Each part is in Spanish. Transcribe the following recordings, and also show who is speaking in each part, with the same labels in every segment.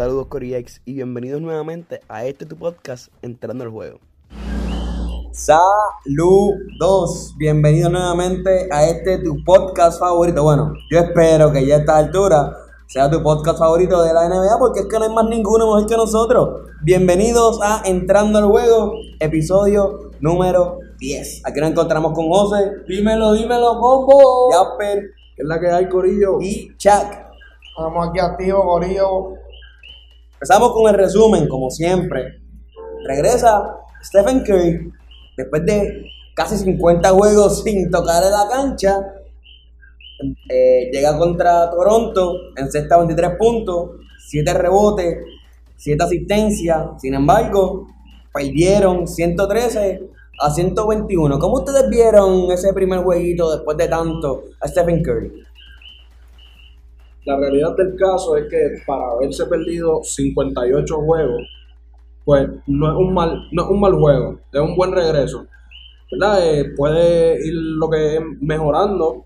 Speaker 1: Saludos Coriex y bienvenidos nuevamente a este tu podcast Entrando al Juego.
Speaker 2: Saludos, bienvenidos nuevamente a este tu podcast favorito. Bueno, yo espero que ya a esta altura sea tu podcast favorito de la NBA porque es que no hay más ninguno mejor que nosotros. Bienvenidos a Entrando al Juego, episodio número 10. Aquí nos encontramos con José.
Speaker 3: Dímelo, dímelo, combo.
Speaker 2: Jasper.
Speaker 3: ¿Qué es la que hay, Corillo?
Speaker 2: Y Chuck.
Speaker 3: Estamos aquí activos, Corillo.
Speaker 2: Empezamos con el resumen, como siempre. Regresa Stephen Curry después de casi 50 juegos sin tocar en la cancha. Eh, llega contra Toronto en sexta 23 puntos, 7 rebotes, 7 asistencias. Sin embargo, perdieron 113 a 121. ¿Cómo ustedes vieron ese primer jueguito después de tanto a Stephen Curry?
Speaker 3: La realidad del caso es que para haberse perdido 58 juegos, pues no es un mal, no es un mal juego, es un buen regreso. ¿Verdad? Eh, puede ir lo que es mejorando,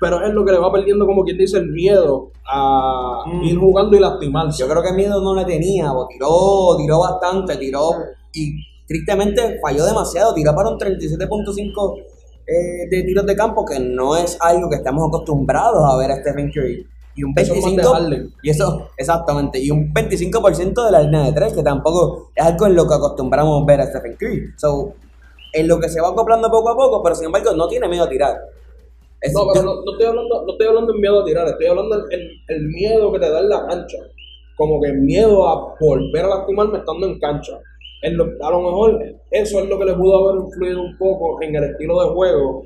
Speaker 3: pero es lo que le va perdiendo, como quien dice, el miedo a
Speaker 2: Mm.
Speaker 3: ir jugando y lastimarse.
Speaker 2: Yo creo que miedo no le tenía, bo, tiró, tiró bastante, tiró y tristemente falló demasiado, tiró para un 37.5 eh, de tiros de campo, que no es algo que estamos acostumbrados a ver a Stephen Curry. Y un
Speaker 3: Eso es más de
Speaker 2: 25%,
Speaker 3: Harden.
Speaker 2: y eso, exactamente, y un 25% de la línea de tres, que tampoco es algo en lo que acostumbramos ver a Stephen Curry. So, en lo que se va acoplando poco a poco, pero sin embargo no tiene miedo a tirar. Es-
Speaker 3: No, pero
Speaker 2: yo-
Speaker 3: no, no estoy hablando, no estoy hablando en miedo a tirar, estoy hablando en el, el miedo que te da en la cancha. Como que miedo a volver a lastimarme estando en cancha. Lo- a lo mejor eso es lo que le pudo haber influido un poco en el estilo de juego.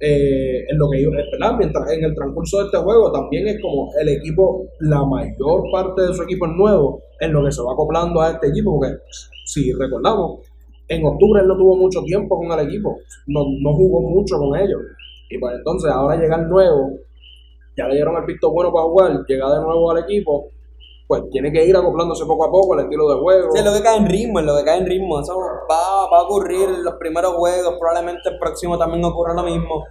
Speaker 3: eh, en lo que yo, ¿verdad? Mientras en el transcurso de este juego también es como el equipo, la mayor parte de su equipo es nuevo, en lo que se va acoplando a este equipo, porque si recordamos, en octubre él no tuvo mucho tiempo con el equipo, no, no jugó mucho con ellos. Y pues entonces ahora llega el nuevo, ya le dieron el visto bueno para jugar, llega de nuevo al equipo, pues tiene que ir acoplándose poco a poco al estilo de juego.
Speaker 2: Sí, es lo que cae en ritmo, es lo que cae en ritmo. Eso va, va a ocurrir en los primeros juegos, probablemente el próximo también ocurra lo mismo.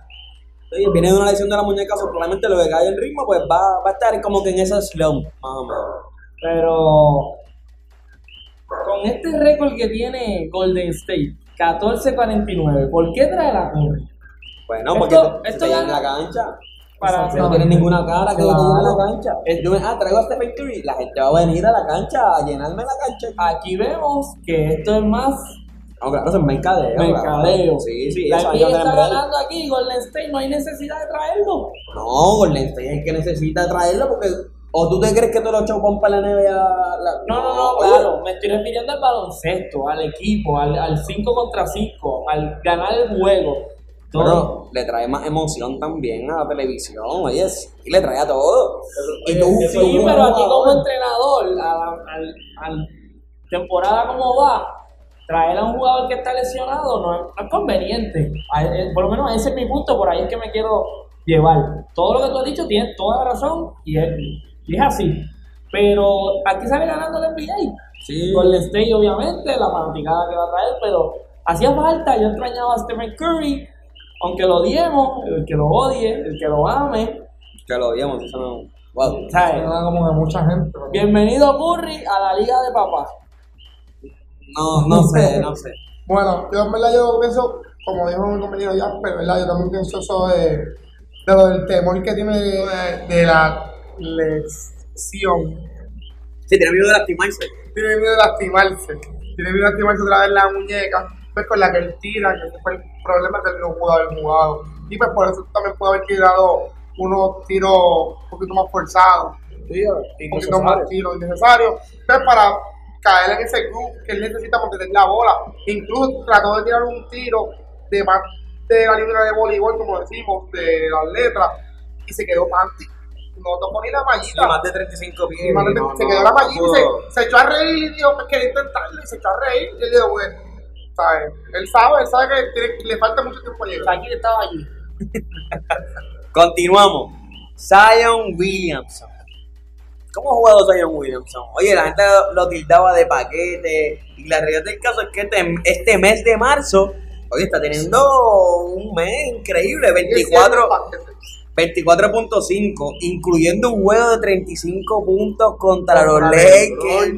Speaker 2: Sí, viene de una lesión de la muñeca, so, probablemente lo que cae en ritmo, pues va, va a estar como que en esa slump, más o menos.
Speaker 4: Pero con este récord que tiene Golden State, 14-49, ¿por qué trae la Curry?
Speaker 2: Bueno,
Speaker 4: Esto-
Speaker 2: porque
Speaker 4: esto ya
Speaker 2: en la cancha.
Speaker 4: Para
Speaker 2: no tienes ninguna cara que
Speaker 4: Claro.
Speaker 2: en la cancha. Yo me- ah, traigo a Stephen Curry, la gente va a venir a la cancha a llenarme la cancha.
Speaker 4: Aquí vemos que esto es más
Speaker 2: No, claro, eso es mercadeo. claro.
Speaker 4: mercadeo.
Speaker 2: Sí, sí,
Speaker 4: La
Speaker 2: eso
Speaker 4: está ganando aquí, Golden State, no hay necesidad de traerlo.
Speaker 2: No, Golden State es el que necesita traerlo porque. ¿O tú te crees que todos los chavos para la NBA? la-
Speaker 4: No, no, no,
Speaker 2: oye,
Speaker 4: claro, me estoy refiriendo al baloncesto, al equipo, al 5 contra 5, al ganar el juego. Todo.
Speaker 2: Pero le trae más emoción también a la televisión, oye, sí, le trae a todo. Y tú,
Speaker 4: Sí,
Speaker 2: tú,
Speaker 4: pero aquí
Speaker 2: jugador,
Speaker 4: como entrenador, a la temporada como va, traer a un jugador que está lesionado no es, conveniente. A- eh, Por lo menos ese es mi punto, por ahí es que me quiero llevar. Todo lo que tú has dicho tienes toda la razón y es, y es así. Pero aquí sale ganando el NBA.
Speaker 2: Sí.
Speaker 4: Golden State, obviamente, la fanaticada que va a traer, pero hacía falta. Yo extrañaba a Stephen Curry, aunque lo odiemos, el que lo odie, el que lo ame.
Speaker 2: Que lo odiamos, eso no. Wow.
Speaker 4: ¿sabes?
Speaker 3: Era como de mucha gente. pero-
Speaker 4: Bienvenido Curry a la Liga de Papá.
Speaker 2: No, no sé, no sé.
Speaker 5: Bueno, yo en verdad yo pienso, como dijo mi compañero Jasper, ¿verdad? Yo también pienso eso de, de lo del temor que tiene de, de la lesión.
Speaker 2: Sí, tiene miedo de lastimarse.
Speaker 5: Tiene miedo de lastimarse. Tiene miedo de lastimarse otra vez la muñeca, pues con la que él tira, que fue el problema que él no pudo haber jugado. Y pues por eso también pudo haber tirado unos tiros un poquito más forzados,
Speaker 3: Sí,
Speaker 5: un poquito más tiros innecesarios. Entonces para caer en ese groove que él necesita mantener la bola. Incluso trató de tirar un tiro de más de la línea de voleibol, como decimos, de las letras, y se quedó panty. No tocó ni la
Speaker 2: Sí,
Speaker 5: mallita.
Speaker 2: más de 35 pies. No,
Speaker 5: se
Speaker 2: no,
Speaker 5: quedó la
Speaker 2: no
Speaker 5: mallita y
Speaker 2: pudo.
Speaker 5: se, se echó a reír y dijo, pues quería intentarlo y se echó a reír. Y él dijo, bueno, ¿sabes? Él sabe, él sabe que tiene- le falta mucho tiempo a llegar.
Speaker 4: Aquí estaba allí.
Speaker 2: Continuamos. Zion Williamson. ¿Cómo ha jugado Zion Williamson? Oye, la gente lo tildaba de paquete. Y la realidad del caso es que este, este mes de marzo, oye, está teniendo un mes increíble. 24, 24.5, incluyendo un juego de 35 puntos contra los Lakers.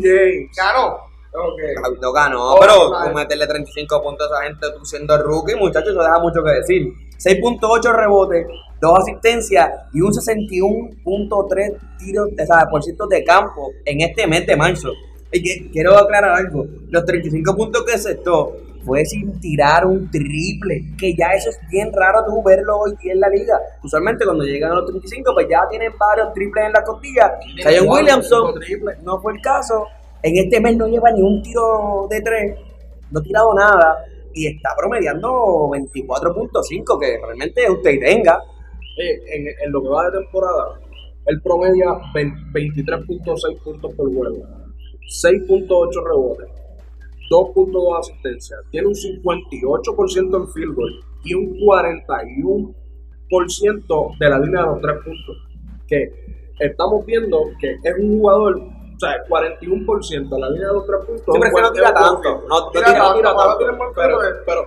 Speaker 3: LeBron James.
Speaker 5: Ganó.
Speaker 3: Oh,
Speaker 2: pero tú meterle 35 puntos a esa gente tú siendo rookie, muchachos, eso deja mucho que decir. 6.8 rebotes, 2 asistencias y un 61.3 tiros o sea, por ciento de campo en este mes de marzo. Y que, quiero aclarar algo, los 35 puntos que aceptó fue sin tirar un triple, que ya eso es bien raro tú verlo hoy día en la liga. Usualmente cuando llegan a los 35 pues ya tienen varios triples en la costilla. Zion Williamson no fue el caso. En este mes no lleva ni un tiro de tres, no ha tirado nada y está promediando 24.5, que realmente usted tenga.
Speaker 3: Oye, en, en lo que va de temporada, él promedia 20 23.6 puntos por juego, 6.8 rebotes, 2.2 asistencias, tiene un 58% en field goal y un 41% de la línea de los tres puntos. Que estamos viendo que es un jugador, o sea, 41% de la línea de los tres puntos.
Speaker 2: Sí, pero es que no tira tanto, no-
Speaker 3: tira,
Speaker 5: tira
Speaker 3: tira
Speaker 5: tanto, tiene
Speaker 3: pero, pero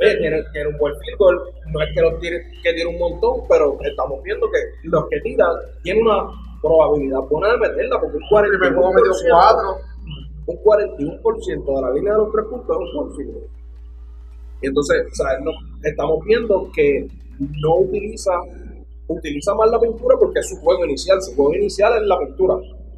Speaker 3: Oye, tiene, tiene un buen field goal, no es que los tire, que tire un montón, pero estamos viendo que los que tiran tienen una probabilidad buena de meterla, porque un
Speaker 5: El primer juego metió
Speaker 3: 41%,
Speaker 5: 4.
Speaker 3: un 41% de la línea de los tres puntos es un buen field goal. Y entonces, o sea, no- estamos viendo que no utiliza, utiliza más la pintura porque es su juego inicial, su juego inicial es la pintura.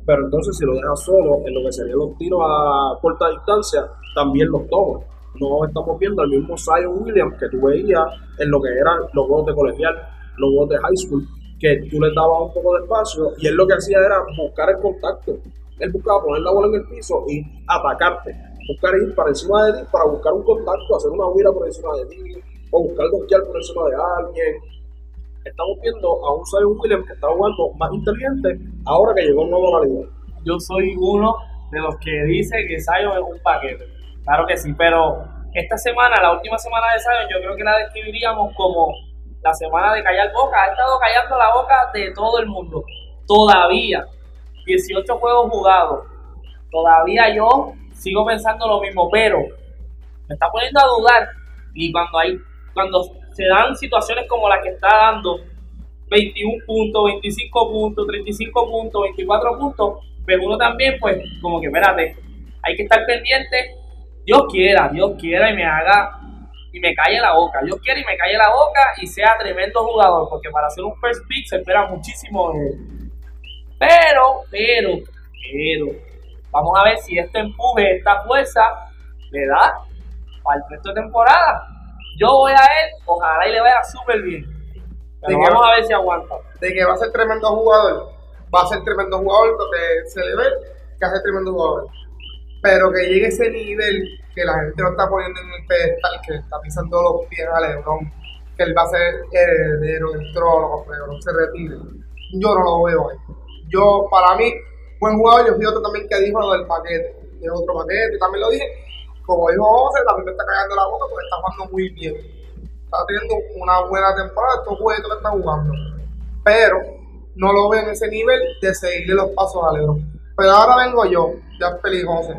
Speaker 3: Pero entonces si lo deja solo en lo que serían los tiros a corta distancia, también los toma. No estamos viendo al mismo Zion Williams que tú veías en lo que eran los juegos de colegial, los juegos de high school, que tú le dabas un poco de espacio y él lo que hacía era buscar el contacto. Él buscaba poner la bola en el piso y atacarte. Buscar ir para encima de ti para buscar un contacto, hacer una huida por encima de ti, o buscar donkear por encima de alguien. Estamos viendo a un Zion Williams que está jugando más inteligente ahora que llegó nuevo a la liga.
Speaker 4: yo soy uno de los que dice que Zion es un paquete. Claro que sí, pero esta semana, la última semana de Zion, yo creo que la describiríamos como la semana de callar boca. Ha estado callando la boca de todo el mundo. Todavía. 18 juegos jugados. Todavía yo sigo pensando lo mismo, pero me está poniendo a dudar. Y cuando hay, cuando se dan situaciones como la que está dando, 21 puntos, 25 puntos, 35 puntos, 24 puntos, pero uno también, pues, como que espérate, hay que estar pendiente. Dios quiera, Dios quiera y me haga y me calle la boca. Dios quiera y me calle la boca y sea tremendo jugador, porque para ser un first pick se espera muchísimo de él. Pero, pero, pero, vamos a ver si este empuje, esta fuerza, le da para el resto de temporada. Yo voy a él, ojalá y le vaya súper bien. Pero
Speaker 5: ¿De
Speaker 4: vamos a ver si aguanta.
Speaker 5: De que va a ser tremendo jugador. Va a ser tremendo jugador porque se le ve que hace tremendo jugador. Pero que llegue ese nivel que la gente lo está poniendo en el pedestal, que está pisando los pies a Lebron, que él va a ser heredero del trono cuando Lebron se retire. Yo no lo veo ahí. Yo, para mí, buen jugador, yo fui otro también que dijo lo del paquete. Es otro paquete, también lo dije. Como dijo José, también me está cagando la boca porque está jugando muy bien. Está teniendo una buena temporada, estos jueguitos que está jugando. Pero no lo veo en ese nivel de seguirle los pasos a. Pero ahora vengo yo, ya José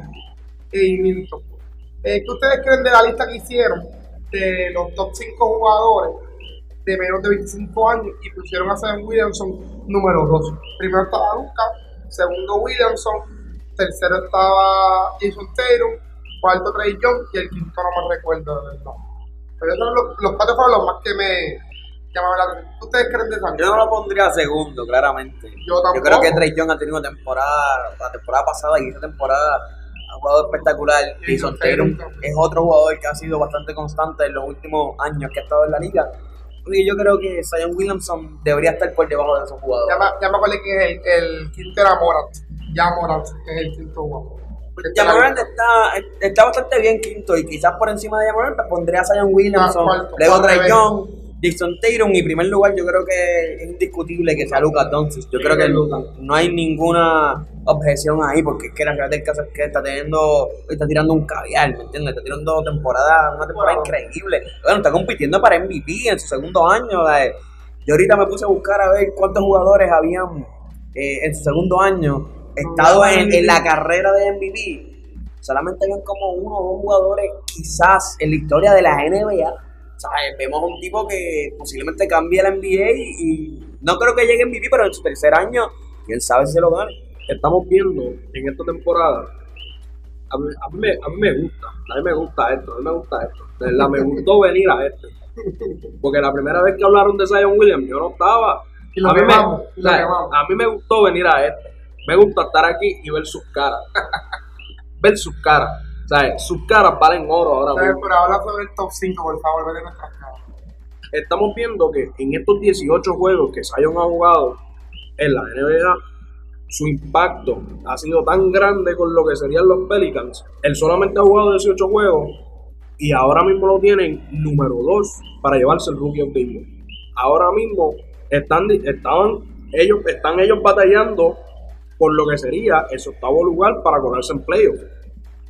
Speaker 5: y Milton. Eh, ¿Qué ustedes creen de la lista que hicieron de los top 5 jugadores de menos de 25 años y pusieron a Sam Williamson número 2? Primero estaba Lucas, segundo Williamson, tercero estaba Jason Tatum, cuarto Trey Young y el quinto no me recuerdo de verdad. Pero esos son los, los cuatro fueron los más que me llamaron la atención. ¿Qué ustedes creen de esa
Speaker 2: Yo no lo pondría segundo, claramente.
Speaker 5: Yo tampoco.
Speaker 2: Yo creo que Trey Young ha tenido una temporada, la temporada pasada y esta temporada ha jugado espectacular. Jason Tatum es otro jugador que ha sido bastante constante en los últimos años que ha estado en la liga. Y yo creo que Zion Williamson debería estar por debajo de esos
Speaker 5: Ya
Speaker 2: jugadores.
Speaker 5: me, ya me acordé que es el, el quinto era Morant. Ya Morant es el quinto jugador.
Speaker 2: Yamorant está, está bastante bien quinto y quizás por encima de Yamorant pondría a Zion Williamson,
Speaker 5: Ah,
Speaker 2: luego Trey. Young, Dixon Tatum y primer lugar yo creo que es indiscutible que sea Lucas Doncic. Yo
Speaker 4: Sí,
Speaker 2: creo que no hay ninguna objeción ahí porque es que la realidad del caso es que está teniendo, está tirando un caviar, ¿me entiendes? Está tirando temporada, una temporada increíble. Bueno, está compitiendo para MVP en su segundo año. eh. Yo ahorita me puse a buscar a ver cuántos jugadores habían eh, en su segundo año estado en, en la carrera de MVP. Solamente habían como uno o dos jugadores, quizás en la historia de la NBA, ¿sabes? Vemos un tipo que posiblemente cambie la NBA y, y no creo que llegue en MVP, pero en su tercer año, quién sabe si se lo gane.
Speaker 3: estamos viendo en esta temporada. A mí, a mí me, a mí me gusta, a mí me gusta esto, a mí me gusta esto. De verdad, me gustó venir a este. Porque la primera vez que hablaron de Zion Williams, yo no estaba.
Speaker 5: Y lo
Speaker 3: a, mí me, o sea, a mí me gustó venir a este. Me gusta estar aquí y ver sus caras. ver sus caras. O sea, sus caras valen oro ahora mismo.
Speaker 5: pero habla sobre el top 5, por favor, vete nuestras caras.
Speaker 3: estamos viendo que en estos 18 juegos que Zion ha jugado en la NBA, su impacto ha sido tan grande con lo que serían los Pelicans. Él solamente ha jugado 18 juegos y ahora mismo lo tienen número 2 para llevarse el Rookie of the Year. Ahora mismo están, estaban, ellos, están ellos batallando por lo que sería ese octavo lugar para colarse en playoffs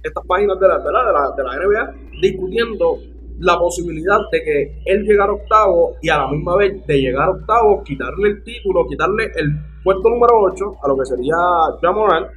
Speaker 3: estas páginas de la, de la, de la, de la NBA discutiendo la posibilidad de que él llegara octavo y a la misma vez de llegar octavo, quitarle el título, quitarle el puesto número 8 a lo que sería Jamoran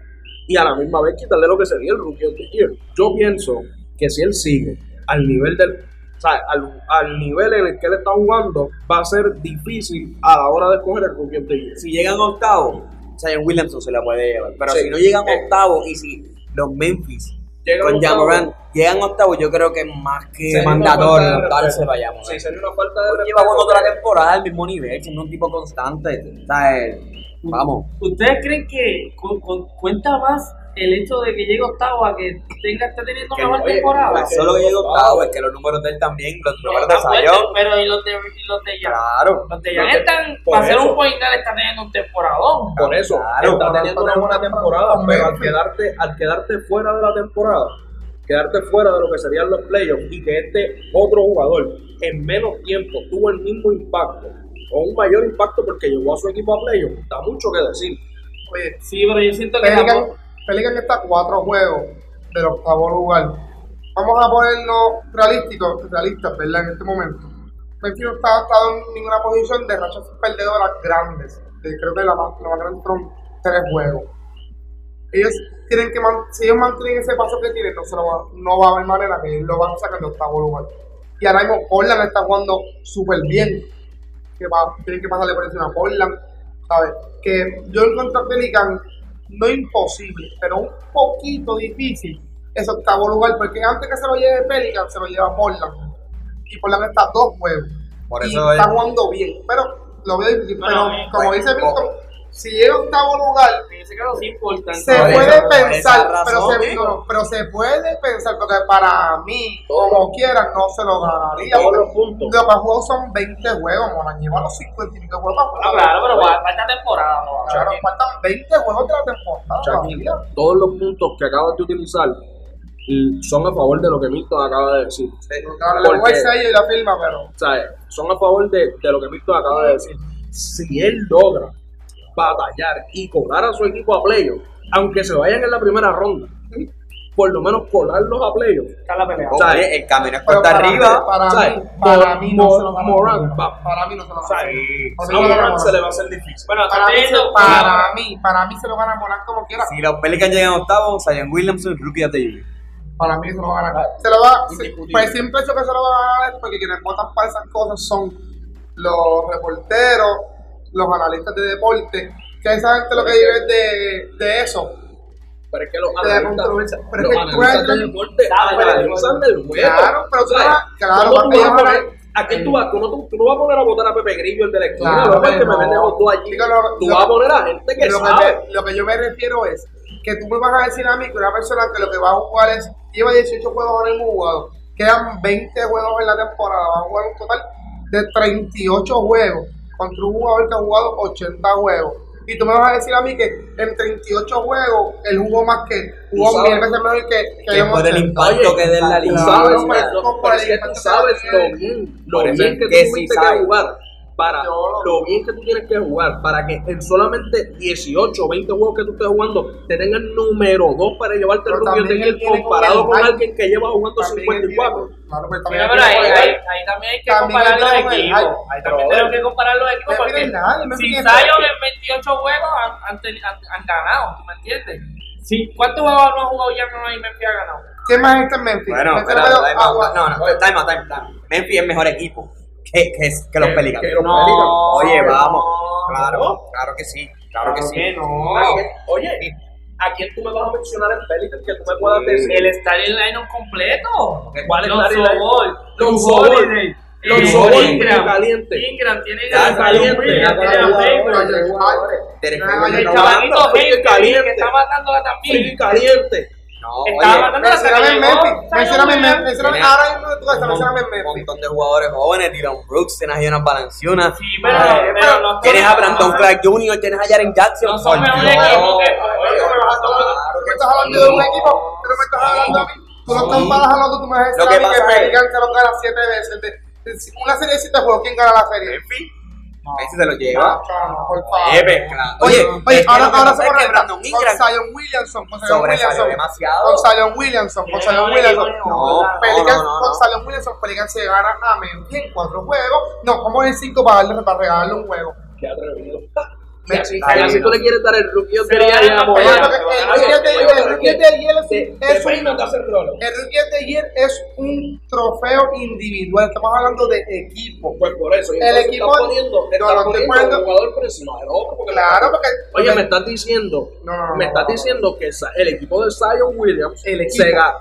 Speaker 3: y a la misma vez quitarle lo que sería el Rookie of the Year. Yo pienso que si él sigue al nivel del o sea, al, al nivel en el que él está jugando, va a ser difícil a la hora de escoger el Rookie of the Year.
Speaker 2: Si llegan octavo, Zion Williamson se la puede llevar. Pero
Speaker 3: Sí.
Speaker 2: si no llegan
Speaker 3: Eh.
Speaker 2: octavo y si los Memphis
Speaker 3: Llegan
Speaker 2: con Jamoran llegan octavo, yo creo que es más que
Speaker 3: sería
Speaker 2: mandatorio darse Jamoran.
Speaker 3: Sí, sería una falta de
Speaker 2: Lleva toda la temporada al mismo nivel, siendo un tipo constante. O sea, eh, vamos.
Speaker 4: ¿Ustedes creen que cu- cu- cuenta más el hecho de que llegue octavo a que tenga esté teniendo
Speaker 3: Que
Speaker 4: mejor
Speaker 3: oye,
Speaker 4: temporada?
Speaker 2: No solo que llega octavo, es que los números de él también, los números de
Speaker 4: Está fuerte,
Speaker 2: Zion.
Speaker 4: pero y los de, y los de Jan?
Speaker 2: Claro.
Speaker 4: Los de Jan están, para hacer un point guard, están teniendo un temporadón.
Speaker 3: Por eso,
Speaker 2: Claro.
Speaker 3: está teniendo una buena temporada, pero al quedarte, al quedarte fuera de la temporada, quedarte fuera de lo que serían los playoffs y que este otro jugador en menos tiempo tuvo el mismo impacto o un mayor impacto porque llevó a su equipo a playoffs, da mucho que decir.
Speaker 5: Oye,
Speaker 4: Sí, pero yo siento que
Speaker 5: Pelican,
Speaker 4: tampoco-
Speaker 5: Pelican está a cuatro juegos del octavo lugar. Vamos a ponernos realísticos, realistas, ¿verdad? En este momento. Memphis no ha estado en ninguna posición de rachas perdedoras grandes. Eh, creo que la más, la más grande fueron tres juegos. Ellos tienen que, si ellos mantienen ese paso que tienen, no, se lo va, no va a haber manera que ellos lo van a sacar de octavo lugar. Y ahora mismo Portland está jugando súper bien. Que va, tienen que pasarle por encima a Portland. ¿Sabes? Que yo encuentro a Pelican no imposible, pero un poquito difícil ese octavo lugar, porque antes que se lo lleve Pelican, se lo lleva Portland. Y Portland está dos juegos.
Speaker 2: Por
Speaker 5: y
Speaker 2: eso
Speaker 5: está
Speaker 2: es-
Speaker 5: jugando bien, pero lo veo difícil. Pero como dice Milton. Si llega a octavo lugar,
Speaker 4: en ese caso sí importa.
Speaker 5: se
Speaker 2: Por
Speaker 5: puede
Speaker 2: eso,
Speaker 5: pensar, pero, se,
Speaker 2: digo.
Speaker 5: no, pero se puede pensar, porque para mí, como quiera, no se lo ganaría.
Speaker 3: Todos los puntos.
Speaker 5: Los juegos son 20 juegos, Moran lleva los 50 y pico juegos para jugar.
Speaker 4: claro, pero falta temporada. ¿no?
Speaker 5: Claro, faltan 20 juegos de la temporada.
Speaker 3: Todos los puntos que acabas de utilizar son a favor de lo que Milton acaba de decir. Porque-
Speaker 5: y la firma, pero
Speaker 3: O sea, son a favor de, de lo que Milton acaba de decir. Si él logra batallar y colar a su equipo a playoff, aunque se vayan en la primera ronda, por lo menos colarlos a playoff.
Speaker 4: Está la pelea.
Speaker 3: O sea,
Speaker 2: Oye, el camino es cuesta arriba.
Speaker 5: para, mí, para
Speaker 3: Mor-
Speaker 5: mí no se lo gana.
Speaker 3: Morán,
Speaker 5: Morán.
Speaker 3: va.
Speaker 5: Para mí no se lo
Speaker 3: O sea,
Speaker 5: gana.
Speaker 3: y-
Speaker 5: Para
Speaker 3: a
Speaker 5: mí no se lo
Speaker 3: Morán
Speaker 5: gana.
Speaker 3: se le va a hacer difícil.
Speaker 4: Bueno,
Speaker 5: Para mí, para mí, para mí se lo gana Morán como quiera.
Speaker 2: Si los Pelicans llegan octavo, Zion Williamson, Rookie of the Year.
Speaker 5: Para mí se lo va a ganar. Se lo va, se, pues siempre hecho que se lo va a ganar es porque quienes votan para esas cosas son los reporteros, los analistas de deporte, que esa gente lo que vive es de, de eso.
Speaker 3: Pero es que los analistas.
Speaker 5: Pero
Speaker 3: los
Speaker 5: es que tú
Speaker 3: analistas de deporte analizan del juego.
Speaker 5: Claro, pero tú claro,
Speaker 3: ¿cómo tú a
Speaker 5: van a-
Speaker 3: poner- ¿A qué tú vas? Tú no, tú no vas a poner a votar a Pepe Grillo, el de la esquina,
Speaker 5: Claro
Speaker 3: el
Speaker 5: que
Speaker 3: me
Speaker 5: no.
Speaker 3: vende hot dog allí.
Speaker 5: Digo, lo-
Speaker 3: Tú
Speaker 5: lo-
Speaker 3: vas a poner a gente que
Speaker 5: lo,
Speaker 3: sabe.
Speaker 5: que me, lo que yo me refiero es que tú me vas a decir a mí que una persona que lo que va a jugar es, lleva 18 juegos ahora mismo jugados, quedan 20 juegos en la temporada, va a jugar un total de 38 juegos contra un jugador que ha jugado 80 juegos. Y tú me vas a decir a mí que en 38 juegos él jugó más que, jugó mil veces mejor que, que
Speaker 2: Que por el
Speaker 5: 80.
Speaker 2: impacto que dé en la
Speaker 3: Tú
Speaker 2: liga.
Speaker 5: Claro,
Speaker 3: sabes,
Speaker 5: pero como
Speaker 3: es que
Speaker 5: el
Speaker 3: tú
Speaker 5: impacto
Speaker 3: sabes lo bien, lo
Speaker 2: Por
Speaker 3: bien que tú
Speaker 2: que
Speaker 3: tuviste
Speaker 2: sí
Speaker 3: que jugar para
Speaker 5: lo-
Speaker 3: bien que tú tienes que jugar para que en solamente 18 o 20 juegos que tú estés jugando te tengan número 2 para llevarte el
Speaker 5: Pero
Speaker 3: rookie
Speaker 5: también
Speaker 3: year
Speaker 5: él
Speaker 3: comparado
Speaker 5: con
Speaker 3: alguien que lleva jugando
Speaker 5: También él tiene
Speaker 3: 54
Speaker 5: con- Claro, pero
Speaker 4: Sí,
Speaker 5: también él
Speaker 4: pero ahí, ahí, ahí también hay que
Speaker 5: También
Speaker 4: comparar los equipos. Ahí también tenemos que comparar los equipos porque si Zion en 28 juegos han, han, teni- han- han ganado, ¿tú me entiendes? Si, ¿Cuántos juegos no ha jugado ya no y Memphis ha ganado?
Speaker 5: ¿Quién más está en Memphis?
Speaker 2: Bueno,
Speaker 5: Memphis
Speaker 2: espera,
Speaker 5: no,
Speaker 2: no, no, time time time. Memphis es mejor equipo que, que, que los Pelicans.
Speaker 3: que los
Speaker 4: No,
Speaker 3: Pelicans.
Speaker 2: Oye,
Speaker 4: no,
Speaker 2: vamos. Claro, claro que sí. Claro que sí.
Speaker 4: que no.
Speaker 3: ¿A quién- Oye, ¿a quién tú me vas a mencionar en Pelicans que tú me puedas decir?
Speaker 4: El starting lineup completo.
Speaker 3: ¿Cuál es
Speaker 4: Lonzo eh,
Speaker 3: Ball,
Speaker 4: Ingram,
Speaker 3: caliente.
Speaker 4: Ingram tiene
Speaker 2: Ya, caliente. Derek Favors
Speaker 5: ya
Speaker 4: El
Speaker 2: está
Speaker 3: Frío
Speaker 4: también.
Speaker 3: caliente.
Speaker 2: No,
Speaker 4: Que estaba
Speaker 2: oye,
Speaker 4: que
Speaker 5: Memphis.
Speaker 4: Zion
Speaker 5: Memphis. Ahora mismo tú estás
Speaker 2: un,
Speaker 5: mencióname en
Speaker 2: un
Speaker 5: Memphis.
Speaker 2: montón de jugadores jóvenes, Dylan Brooks, tienes a Jonas Valanciunas,
Speaker 4: Sí, pero,
Speaker 2: Ah,
Speaker 4: pero no
Speaker 2: tienes a Brandon Clark Jr., tienes a Jaren Jackson.
Speaker 4: No son
Speaker 2: por
Speaker 4: mejor
Speaker 2: Dios.
Speaker 4: equipo que-
Speaker 5: Oye, me vas a hablar-
Speaker 2: Claro
Speaker 5: Tú
Speaker 2: que
Speaker 5: me estás hablando de un equipo, pero me estás hablando a mí. Tú no comparas hablando, tú me vas a decir
Speaker 2: Lo
Speaker 5: a
Speaker 2: que
Speaker 5: mí que
Speaker 2: pasa es-
Speaker 5: Pelicans se lo gana siete veces. Una serie de siete juegos, ¿quién gana la serie?
Speaker 2: Memphis. Messi se lo lleva.
Speaker 5: Oye,
Speaker 2: Oye,
Speaker 5: oye, ahora, ahora se conecta
Speaker 2: Brandon
Speaker 5: con
Speaker 2: Ingram
Speaker 5: Zion Williamson, con Zion Williamson,
Speaker 2: demasiado.
Speaker 5: con Zion Williamson, con Zion Williamson.
Speaker 2: No, no, no,
Speaker 5: con. Zion Williamson, Pelicans se gana a Memphis en cuatro juegos. No, como en cinco para, darle, para regalarle un juego.
Speaker 3: Qué atrevido.
Speaker 2: Bien.
Speaker 3: tú le quieres dar el rookie of the year
Speaker 5: el rookie of the year- el es
Speaker 3: de-
Speaker 5: un-
Speaker 3: el.
Speaker 5: El Rookie of the Year es un trofeo individual, estamos hablando de equipo.
Speaker 3: Pues por eso.
Speaker 5: El equipo-
Speaker 3: poniendo, un jugador por encima del otro.
Speaker 5: Claro, porque.
Speaker 3: Oye, me estás diciendo, me estás diciendo que el equipo de Zion Williams
Speaker 5: El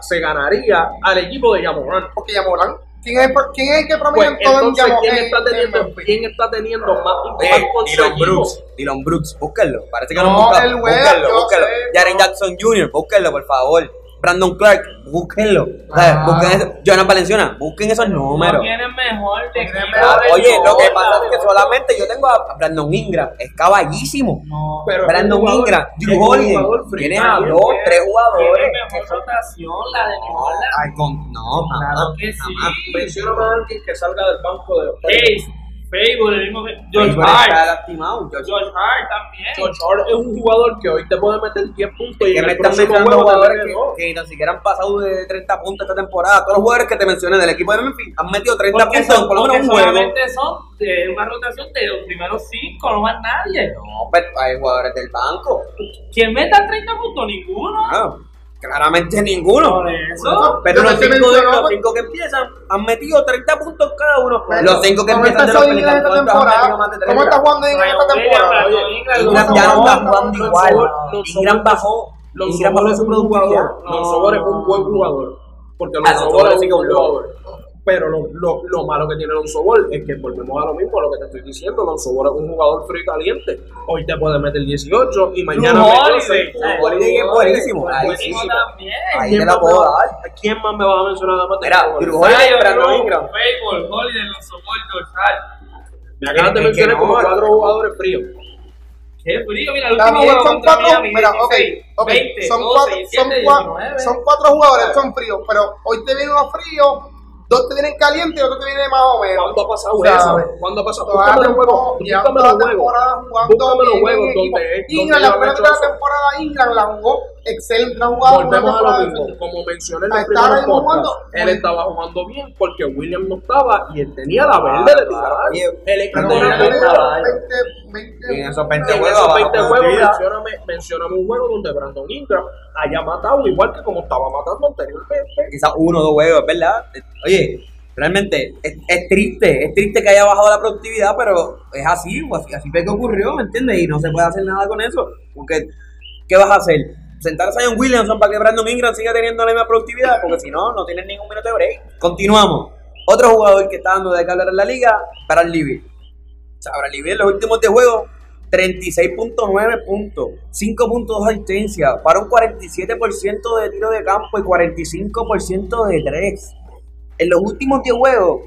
Speaker 3: se ganaría al equipo de Yamoran.
Speaker 5: Porque Yamoran. ¿Quién es, el- quién es el que
Speaker 3: Pues
Speaker 5: promedia todo en
Speaker 3: entonces, ¿quién
Speaker 5: en-
Speaker 3: está
Speaker 5: en
Speaker 3: teniendo, quién está teniendo más
Speaker 2: Oye,
Speaker 3: impacto
Speaker 2: Dylan? Brooks, Dylan Brooks, búsquenlo. Parece que
Speaker 5: No,
Speaker 2: no, lo han buscado.
Speaker 5: él juega,
Speaker 2: Búsquenlo,
Speaker 5: yo
Speaker 2: búsquenlo.
Speaker 5: sé,
Speaker 2: Jaren
Speaker 5: no.
Speaker 2: Jackson Jr., búsquenlo, por favor. Brandon Clark, búsquenlo. ¿Sabes?
Speaker 5: Claro.
Speaker 2: Busquen eso. Jonas Valenciana, busquen esos números.
Speaker 4: No tienen mejor de de
Speaker 2: Oye, lo que pasa es que solamente yo tengo a Brandon Ingram, es caballísimo.
Speaker 4: No.
Speaker 3: Pero
Speaker 2: Brandon
Speaker 3: jugador-
Speaker 2: Ingram, Drew
Speaker 3: free
Speaker 2: tienes a dos, tres jugadores.
Speaker 4: Tiene mejor rotación la de.
Speaker 2: Ay, con, no, jamás,
Speaker 4: Claro que sí.
Speaker 2: jamás.
Speaker 3: Menciona a alguien que salga del banco de
Speaker 4: Hey, Fable, el mismo George
Speaker 2: está
Speaker 4: Hart.
Speaker 2: lastimado. George-
Speaker 4: George Hart también.
Speaker 3: George Hart es un jugador que hoy te puede meter 10 puntos y
Speaker 2: que me
Speaker 3: el
Speaker 2: están mencionando jugadores que, que ni siquiera han pasado de 30 puntos esta temporada. Todos los jugadores que te mencioné del equipo de Memphis han metido 30
Speaker 4: Porque,
Speaker 2: puntos
Speaker 4: son,
Speaker 2: en por lo menos un juego.
Speaker 4: solamente son de una rotación de los primeros cinco, no más nadie.
Speaker 2: No, pero hay jugadores del banco.
Speaker 4: ¿Quién meta 30 puntos? Ninguno.
Speaker 2: Ah, claramente ninguno. Pero los cinco,
Speaker 5: menciono,
Speaker 2: los cinco que empiezan han metido 30 puntos cada uno.
Speaker 5: Pero,
Speaker 2: los cinco que
Speaker 5: ¿cómo
Speaker 2: empiezan de los Pelicans,
Speaker 5: esta
Speaker 2: ¿cuántos han
Speaker 5: temporada?
Speaker 2: metido más de
Speaker 5: ¿Cómo está
Speaker 2: 30?
Speaker 5: jugando Ingram esta temporada?
Speaker 4: Ingram,
Speaker 2: Ingram
Speaker 5: ¿Cómo
Speaker 2: ya no está
Speaker 5: jugando?
Speaker 2: igual. Ingram bajó. Ingram bajó
Speaker 3: es
Speaker 2: su
Speaker 3: un buen
Speaker 2: productividad.
Speaker 3: jugador. Los Sobol es un buen jugador. Porque
Speaker 2: Ah,
Speaker 3: los
Speaker 2: Lonzo
Speaker 3: Sobol
Speaker 2: Ball
Speaker 3: es
Speaker 2: sí
Speaker 3: un
Speaker 2: que
Speaker 3: buen
Speaker 2: es un
Speaker 3: jugador. Pero lo, lo, lo malo que tiene Lonzo Ball es que volvemos a lo mismo, a lo que te estoy diciendo. Lonzo Ball es un jugador frío y caliente. Hoy te puede meter 18 y mañana mete
Speaker 4: Holiday.
Speaker 3: 6.
Speaker 2: Drew Holiday es buenísimo. Ahí sí.
Speaker 4: Buenísimo también.
Speaker 2: Ahí
Speaker 3: ¿Quién
Speaker 2: te la
Speaker 3: más
Speaker 2: puedo
Speaker 3: me va-
Speaker 2: dar.
Speaker 3: ¿Quién más me va a mencionar además de
Speaker 2: Mira? Drew Holiday, Brandon Ingram.
Speaker 4: Fable, Holiday, Lonzo Ball, George.
Speaker 3: Me acabas de mencionar como cuatro jugadores fríos.
Speaker 4: Qué frío, mira, el último
Speaker 5: También
Speaker 4: juego
Speaker 5: son cuatro,
Speaker 4: Miami,
Speaker 5: mira, ok,
Speaker 4: 16,
Speaker 5: ok,
Speaker 4: 20,
Speaker 5: son
Speaker 4: 12,
Speaker 5: cuatro,
Speaker 4: 17,
Speaker 5: son cuatro,
Speaker 4: 19.
Speaker 5: son cuatro jugadores, son fríos, pero hoy te viene uno frío, dos te vienen calientes y otro te viene más o menos.
Speaker 3: ¿Cuándo ha pasado
Speaker 5: ¿Sabes?
Speaker 3: eso? ¿Cuándo ha pasado? Búscame los juegos. Búscame los juegos. Búscame los juegos donde,
Speaker 5: Ingram, la primera temporada Ingram la jugó jugado una
Speaker 3: Volvemos a lo mismo. Como mencioné en el primer
Speaker 5: jugando.
Speaker 3: él estaba jugando bien porque William no estaba y él tenía la verde de tirar. El equipo Ingram-
Speaker 5: 20, 20,
Speaker 2: Y en esos 20
Speaker 3: en
Speaker 2: juegos,
Speaker 3: esos
Speaker 2: bajo
Speaker 3: 20 juegos,
Speaker 2: productividad.
Speaker 3: mencióname, mencióname un juego donde Brandon Ingram haya matado igual que como estaba matando anteriormente.
Speaker 2: quizás uno o dos juegos, ¿verdad? Oye, realmente es, es triste, es triste que haya bajado la productividad, pero es así, así, así fue que ocurrió, ¿me entiendes? Y no se puede hacer nada con eso, porque ¿qué vas a hacer? ¿Sentar a Zion Williamson para que Brandon Ingram siga teniendo la misma productividad? Porque si no, no tienes ningún minuto de break. Continuamos. Otro jugador que está dando de qué hablar en la liga, Bradley Beal. O sea, Bradley Beal en los últimos 10 juegos 36.9 puntos, 5.2 asistencia, para un 47% de tiro de campo y 45% de 3. En los últimos 10 juegos,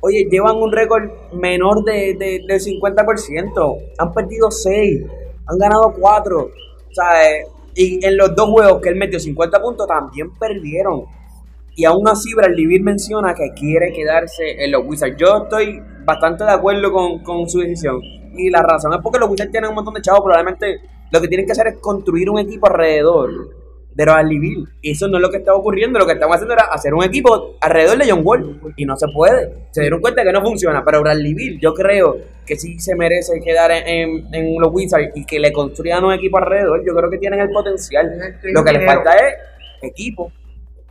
Speaker 2: oye, llevan un récord menor de, de, del 50%. Han perdido 6, han ganado 4. O sea, eh, y en los dos juegos que él metió 50 puntos, también perdieron. Y aún así, Bradley Beal menciona que quiere quedarse en los Wizards. Yo estoy bastante de acuerdo con, con su decisión. Y la razón es porque los Wizards tienen un montón de chavos. Probablemente lo que tienen que hacer es construir un equipo alrededor de Bradley Beal. Y eso no es lo que estaba ocurriendo. Lo que estaban haciendo era hacer un equipo alrededor de John Wall. Y no se puede. Se dieron cuenta que no funciona. Pero Bradley Beal, yo creo que sí se merece quedar en, en- en los Wizards y que le construyan un equipo alrededor. Yo creo que tienen el potencial. Lo que les falta es equipo.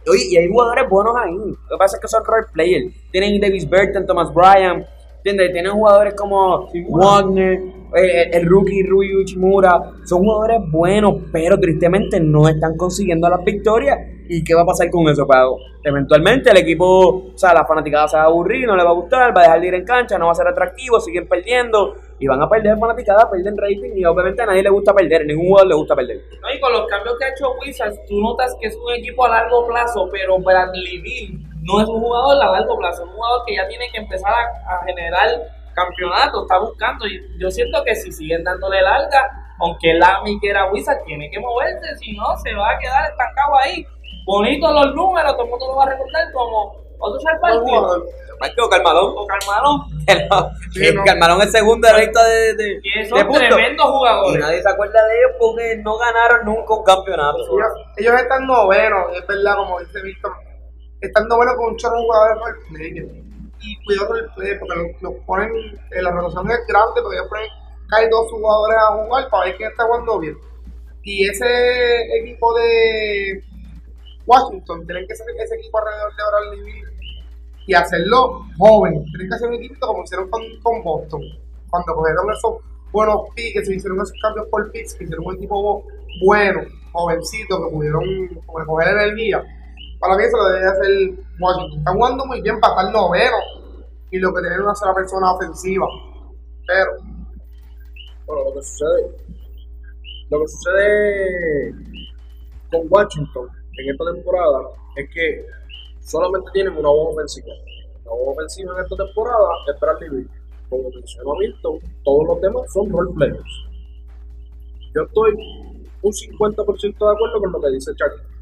Speaker 2: oye, y hay jugadores buenos ahí. Lo que pasa es que son role players. Tienen Davis Burton, Thomas Bryan, ¿entiendes? Tienen jugadores como Wagner, el, rookie Rui Uchimura. Son jugadores buenos, pero tristemente no están consiguiendo las victorias. ¿Y qué va a pasar con eso, Pago? Eventualmente el equipo, o sea, la fanaticada se va a aburrir, no le va a gustar, va a dejar de ir en cancha, no va a ser atractivo, siguen perdiendo y van a perder fanaticada, pierden rating y obviamente a nadie le gusta perder, a ningún jugador le gusta perder.
Speaker 4: No, y con los cambios que ha hecho Wizards, tú notas que es un equipo a largo plazo, pero Bradley no es un jugador a largo plazo, es un jugador que ya tiene que empezar a, a generar campeonato, está buscando. Y yo siento que si siguen dándole larga, aunque Lamy quiera Wizards, tiene que moverse, si no, se va a quedar estancado ahí. Bonitos los números, todo el mundo lo va a recordar como otro partido.
Speaker 2: Marco Carmalón.
Speaker 4: o Carmalón.
Speaker 2: Que no- que Carmalón es segundo de lista de, de,
Speaker 4: Y
Speaker 2: de
Speaker 4: tremendos
Speaker 2: Y nadie se acuerda de ellos porque no ganaron nunca un campeonato.
Speaker 5: Ellos, ellos están novenos, es verdad, como dice Víctor. Están novenos con un chorro de jugadores Y cuidado roleplayer, porque los, ponen, eh, la rotación es grande, porque ellos ponen casi dos jugadores a jugar para ver quién está jugando bien. Y ese equipo de Washington, tienen que ser ese equipo alrededor de Bradley Beal y hacerlo joven. Tienen que hacer un equipo como hicieron con, con Boston. Cuando cogieron esos buenos picks, se hicieron esos cambios por picks, que hicieron un equipo bueno, jovencito, que pudieron coger energía. Para mí eso lo debe hacer Washington. Están jugando muy bien para estar noveno y lo que tienen una sola persona ofensiva. Pero,
Speaker 3: Bueno, lo que sucede, lo que sucede con Washington en esta temporada es que solamente tienen una voz ofensiva. La voz ofensiva en esta temporada es Bradley Beal. Como mencionó Milton, todos los demás son role players. Yo estoy un 50% de acuerdo con lo que dice Chucky.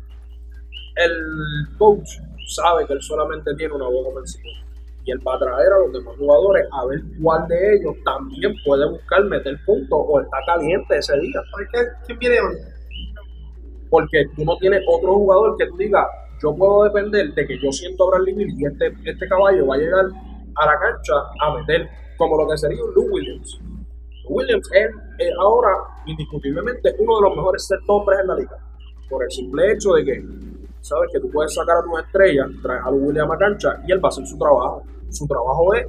Speaker 3: El coach sabe que él solamente tiene una voz ofensiva y él va a traer a los demás jugadores a ver cuál de ellos también puede buscar meter puntos o está caliente ese día.
Speaker 5: ¿sabes qué? ¿quién viene hoy?
Speaker 3: Porque tú no tienes otro jugador que tú digas, yo puedo depender de que yo siento a Bradley Beal y este, este caballo va a llegar a la cancha a meter, como lo que sería un Lou Williams. Williams es, es ahora indiscutiblemente uno de los mejores set hombres en la liga. Por el simple hecho de que sabes que tú puedes sacar a tus estrellas, traer a Lou Williams a cancha y él va a hacer su trabajo. Su trabajo es,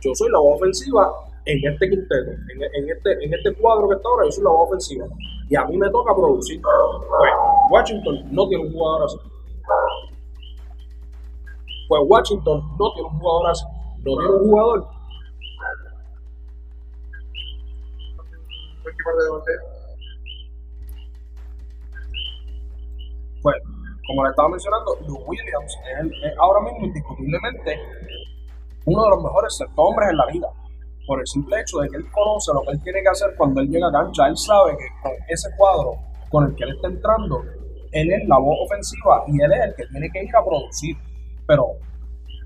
Speaker 3: yo soy la voz ofensiva en este quinteto, en, este, en este cuadro que está ahora, yo soy la voz ofensiva. Y a mí me toca producir. Pues Washington no tiene un jugador así. Pues Washington no tiene un jugador así. No tiene un jugador
Speaker 5: Un
Speaker 3: como le estaba mencionando, Lou Williams es, es ahora mismo indiscutiblemente uno de los mejores hombres en la liga. Por el simple hecho de que él conoce lo que él tiene que hacer cuando él llega a cancha. Él sabe que con ese cuadro con el que él está entrando, él es la voz ofensiva y él es el que tiene que ir a producir. Pero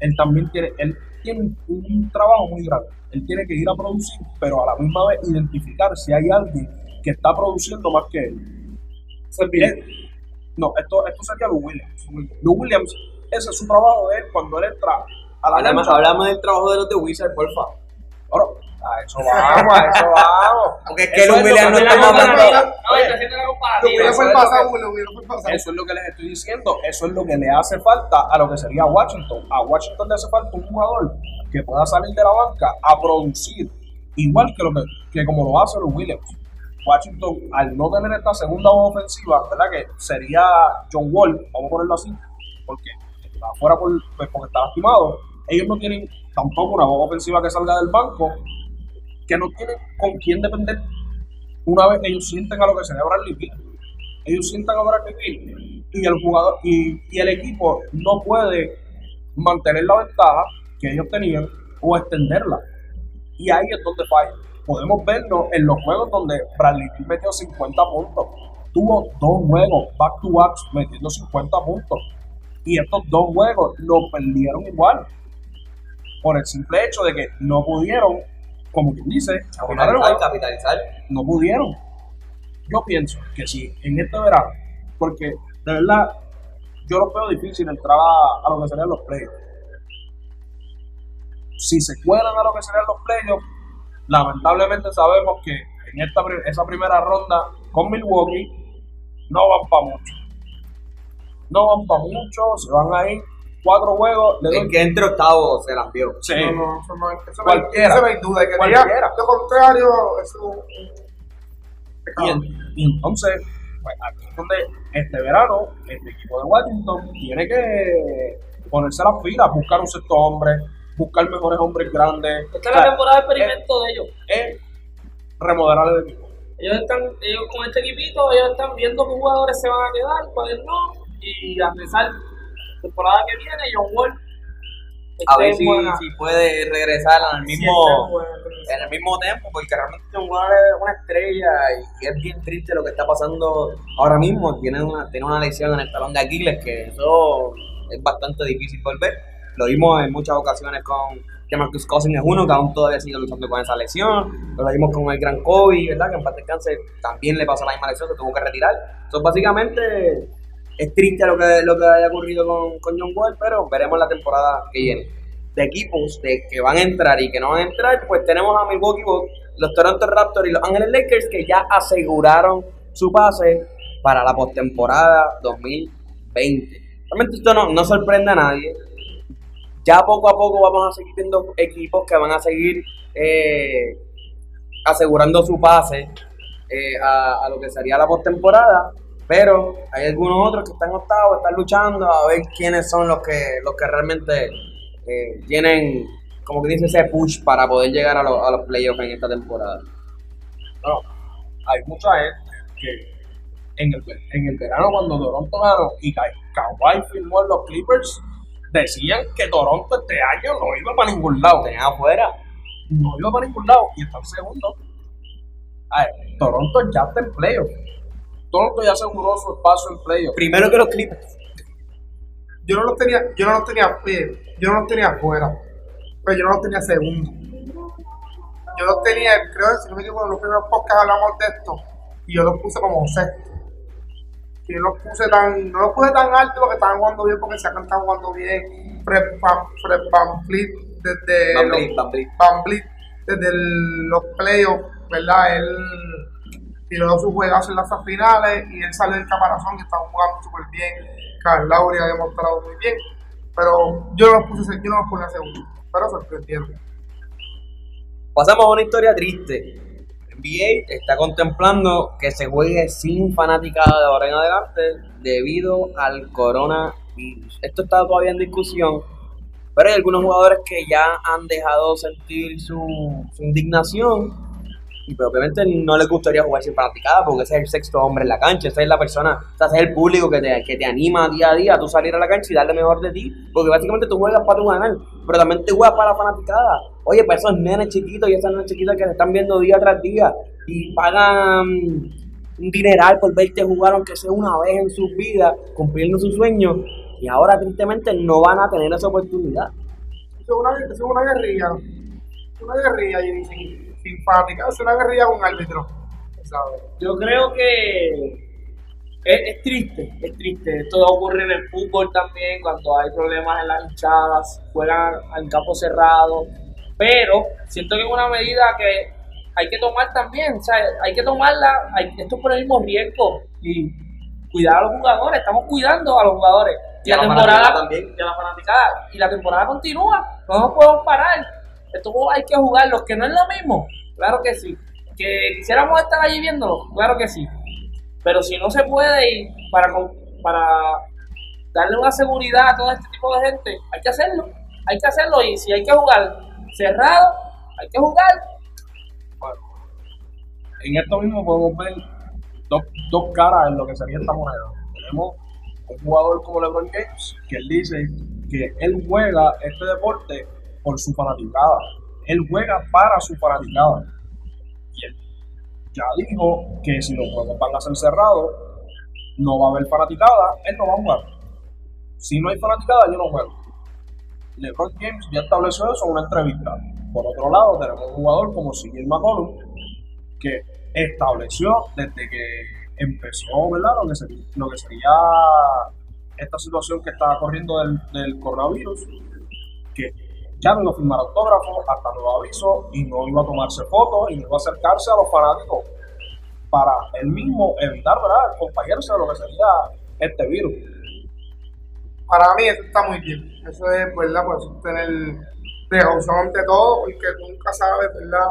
Speaker 3: él también tiene, él tiene un, trabajo muy grande. Él tiene que ir a producir, pero a la misma vez identificar si hay alguien que está produciendo más que él. Él- no, esto, esto sería Lou Williams. Lou Williams, ese es su trabajo de él cuando él entra a la
Speaker 2: Hablamos,
Speaker 3: cancha.
Speaker 2: hablamos del trabajo de los de Wizard, por favor.
Speaker 3: Ahora, a eso vamos, a eso vamos.
Speaker 2: Porque es que Lou Williams no está
Speaker 3: ganar.
Speaker 4: No, está haciendo la
Speaker 5: Lo
Speaker 4: comparativa.
Speaker 5: hubiera fue el
Speaker 3: eso es lo
Speaker 5: pasado, hubiera fue el pasado.
Speaker 3: Eso es lo que les estoy diciendo. Eso es lo que le hace falta a lo que sería Washington. A Washington le hace falta un jugador que pueda salir de la banca a producir, igual que, lo que, que como lo hace los Williams. Washington, al no tener esta segunda ofensiva, ¿verdad? Que sería John Wall, vamos a ponerlo así, porque está afuera por, pues, porque está lastimado. Ellos no tienen tampoco una ofensiva que salga del banco, que no tienen con quién depender una vez ellos sienten a lo que sería Bradley Beal ellos sientan a Bradley Beal y el jugador y el equipo no puede mantener la ventaja que ellos tenían o extenderla y ahí es donde falla podemos verlo en los juegos donde Bradley Beal metió 50 puntos tuvo dos juegos back to back metiendo 50 puntos y estos dos juegos los perdieron igual por el simple hecho de que no pudieron como quien dice juego
Speaker 2: capitalizar.
Speaker 3: no pudieron. Yo pienso que si en este verano, porque de verdad yo lo veo difícil entrar a, a lo que serían los playoffs. Si se cuelan a lo que serían los playoffs, lamentablemente sabemos que en esta esa primera ronda con Milwaukee no van para mucho. no van para mucho, se van a ir cuatro juegos, le doy
Speaker 2: El que entre octavo se la envió.
Speaker 3: Sí.
Speaker 5: No, no, eso no, hay- eso no,
Speaker 3: Cualquiera.
Speaker 5: no hay duda. Que
Speaker 3: Cualquiera.
Speaker 5: lo contrario, eso
Speaker 3: Y, en- y entonces, pues aquí es donde este verano, este equipo de Washington tiene que ponerse las pilas, buscar un sexto hombre, buscar mejores hombres grandes.
Speaker 4: Esta es
Speaker 3: O
Speaker 4: la
Speaker 3: sea,
Speaker 4: temporada de experimento de ellos.
Speaker 3: es remodelar el equipo.
Speaker 4: Ellos están, ellos con este equipito, ellos están viendo qué jugadores se van a quedar, cuáles no, y a empezar temporada que viene, John Wall.
Speaker 2: A ver si,
Speaker 4: en
Speaker 2: si puede regresar al
Speaker 4: si
Speaker 2: mismo,
Speaker 4: en buena condición.
Speaker 2: en el mismo tiempo, porque realmente John Wall es una estrella y es bien triste lo que está pasando ahora mismo. Tiene una, tiene una lesión en el talón de Aquiles que eso es bastante difícil volver. Lo vimos en muchas ocasiones con que Marcus Cousins es uno que aún todavía sigue luchando con esa lesión. Lo vimos con el gran Kobe, ¿verdad? Que en paz descanse también le pasó la misma lesión, se tuvo que retirar. Entonces, básicamente, es triste lo que, lo que haya ocurrido con, con John Wall, pero veremos la temporada que viene. De equipos de que van a entrar y que no van a entrar, pues tenemos a Milwaukee Bucks, los Toronto Raptors y los Ángeles Lakers que ya aseguraron su pase para la postemporada 2020. Realmente esto no, no sorprende a nadie. Ya poco a poco vamos a seguir viendo equipos que van a seguir eh, asegurando su pase eh, a, lo que sería la postemporada. Pero hay algunos otros que están octavos, están luchando a ver quiénes son los que, los que realmente eh, tienen, como que dice, ese push para poder llegar a, los- playoffs en esta temporada.
Speaker 3: No, hay mucha gente que en el, en el verano cuando Toronto ganó y Ka- Kawhi firmó en los Clippers, decían que Toronto este año no iba para ningún lado.
Speaker 2: Tenían afuera.
Speaker 3: No iba para ningún lado y están segundo. A ver, Toronto ya está en playoff. Toronto ya aseguró su espacio en playoff.
Speaker 2: Primero que los Clippers.
Speaker 5: yo no los tenía, yo no los tenía, eh, yo no los tenía afuera, pero yo no los tenía segundo. Yo los tenía, creo que si no me equivoco, en los primeros podcasts hablamos de esto, y yo los puse como sexto. Y yo los puse tan, no los puse tan alto porque estaban jugando bien, porque se estado jugando bien. Fred, Van- Fleet desde
Speaker 2: Van
Speaker 5: los-.
Speaker 2: Van Vliet,
Speaker 5: desde el- los playoffs, ¿verdad? Él tiró su juegazo en las finales y él sale del caparazón que estaba jugando súper bien. Carl Lauri ha demostrado muy bien, pero yo no los puse, yo no los puse a segundo, pero sorprendieron.
Speaker 2: Pasamos a una historia triste. NBA está contemplando que se juegue sin fanaticada de ahora en adelante debido al coronavirus. Esto está todavía en discusión, pero hay algunos jugadores que ya han dejado sentir su, su indignación y pues, obviamente no les gustaría jugar sin fanaticada porque ese es el sexto hombre en la cancha, esa es la persona, o sea, ese es el público que te, que te anima día a día a tú salir a la cancha y darle mejor de ti, porque básicamente tú juegas para tu ganar, pero también te juegas para la fanaticada. Oye, para esos nenes chiquitos y esas nenes chiquitas que se están viendo día tras día y pagan un dineral por verte jugar aunque sea una vez en sus vidas, cumpliendo sus sueños, y ahora tristemente no van a tener esa oportunidad.
Speaker 5: Es una, es una guerrilla, una guerrilla y sin fanática, es una guerrilla con árbitro, ¿sabes?
Speaker 4: Yo creo que es, es triste, es triste. Esto ocurre en el fútbol también, cuando hay problemas en las hinchadas, juegan al campo cerrado. Pero siento que es una medida que hay que tomar también, o sea, hay que tomarla, hay, esto es por el mismo riesgo y cuidar a los jugadores, estamos cuidando a los jugadores. Y
Speaker 2: Y a
Speaker 4: la
Speaker 2: la
Speaker 4: temporada
Speaker 2: también.
Speaker 4: y a la fanaticada, y la temporada continúa, no nos podemos parar. Esto hay que jugarlo, que no es lo mismo, claro que sí. Que quisiéramos estar allí viéndolo, claro que sí. Pero si no se puede y para, para darle una seguridad a todo este tipo de gente, hay que hacerlo. Hay que hacerlo y si hay que jugar cerrado, hay que jugar.
Speaker 3: Bueno, en esto mismo podemos ver dos, dos caras en lo que sería esta moneda. Tenemos un jugador como LeBron James, que él dice que él juega este deporte por su fanaticada. Él juega para su fanaticada. Y él ya dijo que si los juegos van a ser cerrados, no va a haber fanaticada, él no va a jugar. Si no hay fanaticada, yo no juego. LeBron James ya estableció eso en una entrevista. Por otro lado, tenemos un jugador como CJ McCollum que estableció desde que empezó ¿verdad? Lo, que sería, lo que sería esta situación que estaba corriendo del, del coronavirus, que ya no iba a firmar autógrafos hasta nuevo aviso y no iba a tomarse fotos y no iba a acercarse a los fanáticos para él mismo evitar ¿verdad? contagiarse de lo que sería este virus.
Speaker 5: para mí eso está muy bien. Eso es, ¿verdad? Pues tener precaución ante todo, porque nunca sabes, ¿verdad?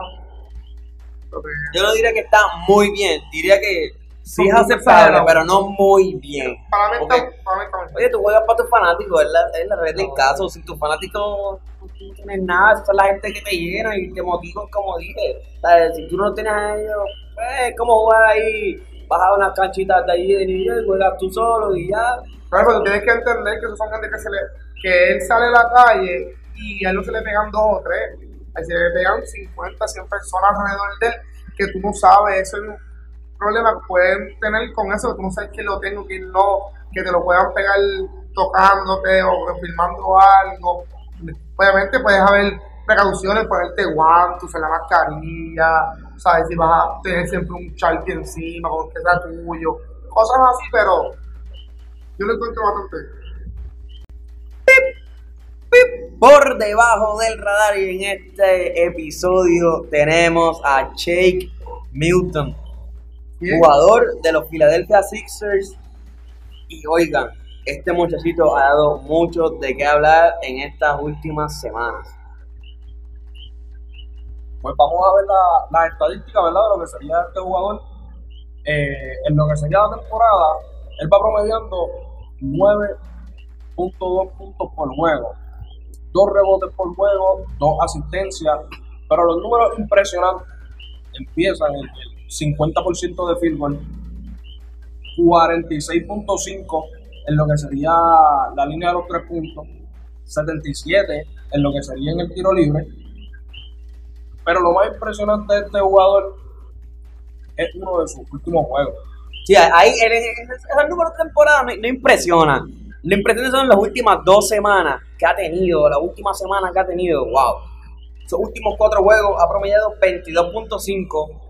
Speaker 2: Yo no diría que está muy bien, diría que sí es aceptable, pero no muy bien.
Speaker 5: Para mí para mí está muy bien.
Speaker 2: Oye, tú juegas para tus fanáticos, es la, es la red del caso. Si tus fanáticos no tienes nada, es la gente que te llena y te motivan, como dije. ¿Sabes? Si tú no tienes a ellos, pues, ¿cómo jugar ahí? Vas a unas canchitas de ahí de New York, juegas tú solo y ya.
Speaker 5: Claro, pero tú tienes que entender que esos son gente que se le, que él sale a la calle y a él no se le pegan dos o tres, a él se le pegan 50, 100 personas alrededor de él que tú no sabes, eso es un problema que pueden tener con eso, que no sabes quién lo tengo, quién no, que te lo puedan pegar tocándote o filmando algo. Obviamente puedes haber precauciones, ponerte guantes, usar la mascarilla, sabes si vas a tener siempre un charqui encima, con que sea tuyo, cosas así, pero yo lo encuentro bastante bien.
Speaker 2: Por debajo del radar y en este episodio tenemos a Jake Milton. Jugador de los Philadelphia Sixers. Y oigan, este muchachito ha dado mucho de qué hablar en estas últimas semanas.
Speaker 3: Pues vamos a ver la- las estadísticas, ¿verdad? De lo que sería este jugador. Eh, en lo que sería la temporada, él va promediando 9.2 puntos por juego, dos rebotes por juego, dos asistencias, pero los números impresionantes. Empiezan en el 50% de field goal, 46.5 en lo que sería la línea de los tres puntos, 77 en lo que sería en el tiro libre, pero lo más impresionante de este jugador es uno de sus últimos juegos.
Speaker 2: Sí, ahí el, el, número de temporada no, impresiona. Lo impresionante son las últimas dos semanas que ha tenido, las últimas semanas que ha tenido. ¡Wow! Sus últimos cuatro juegos ha promediado 22.5,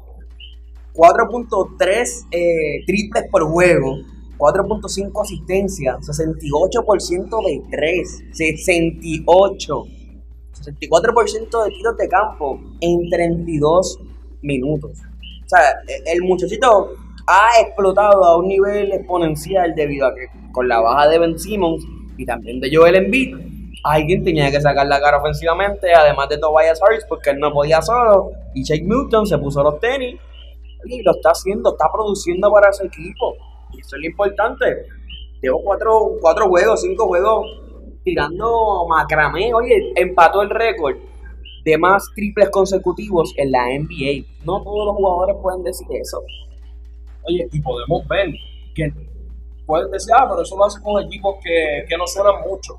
Speaker 2: 4.3 eh, triples por juego, 4.5 asistencias, 68% de 3, 68, 64% de tiros de campo en 32 minutos. O sea, el muchachito ha explotado a un nivel exponencial debido a que con la baja de Ben Simmons y también de Joel Embiid, alguien tenía que sacar la cara ofensivamente, además de Tobias Harris, porque él no podía solo. Y Jake Milton se puso los tenis y lo está haciendo, está produciendo para ese equipo. Y eso es lo importante. Llevo cuatro, cuatro juegos, cinco juegos tirando macramé. Oye, empató el récord de más triples consecutivos en la NBA. No todos los jugadores pueden decir eso.
Speaker 3: Oye, y podemos ver que puedes decir, ah, pero eso lo hace con equipos que, que no suenan mucho.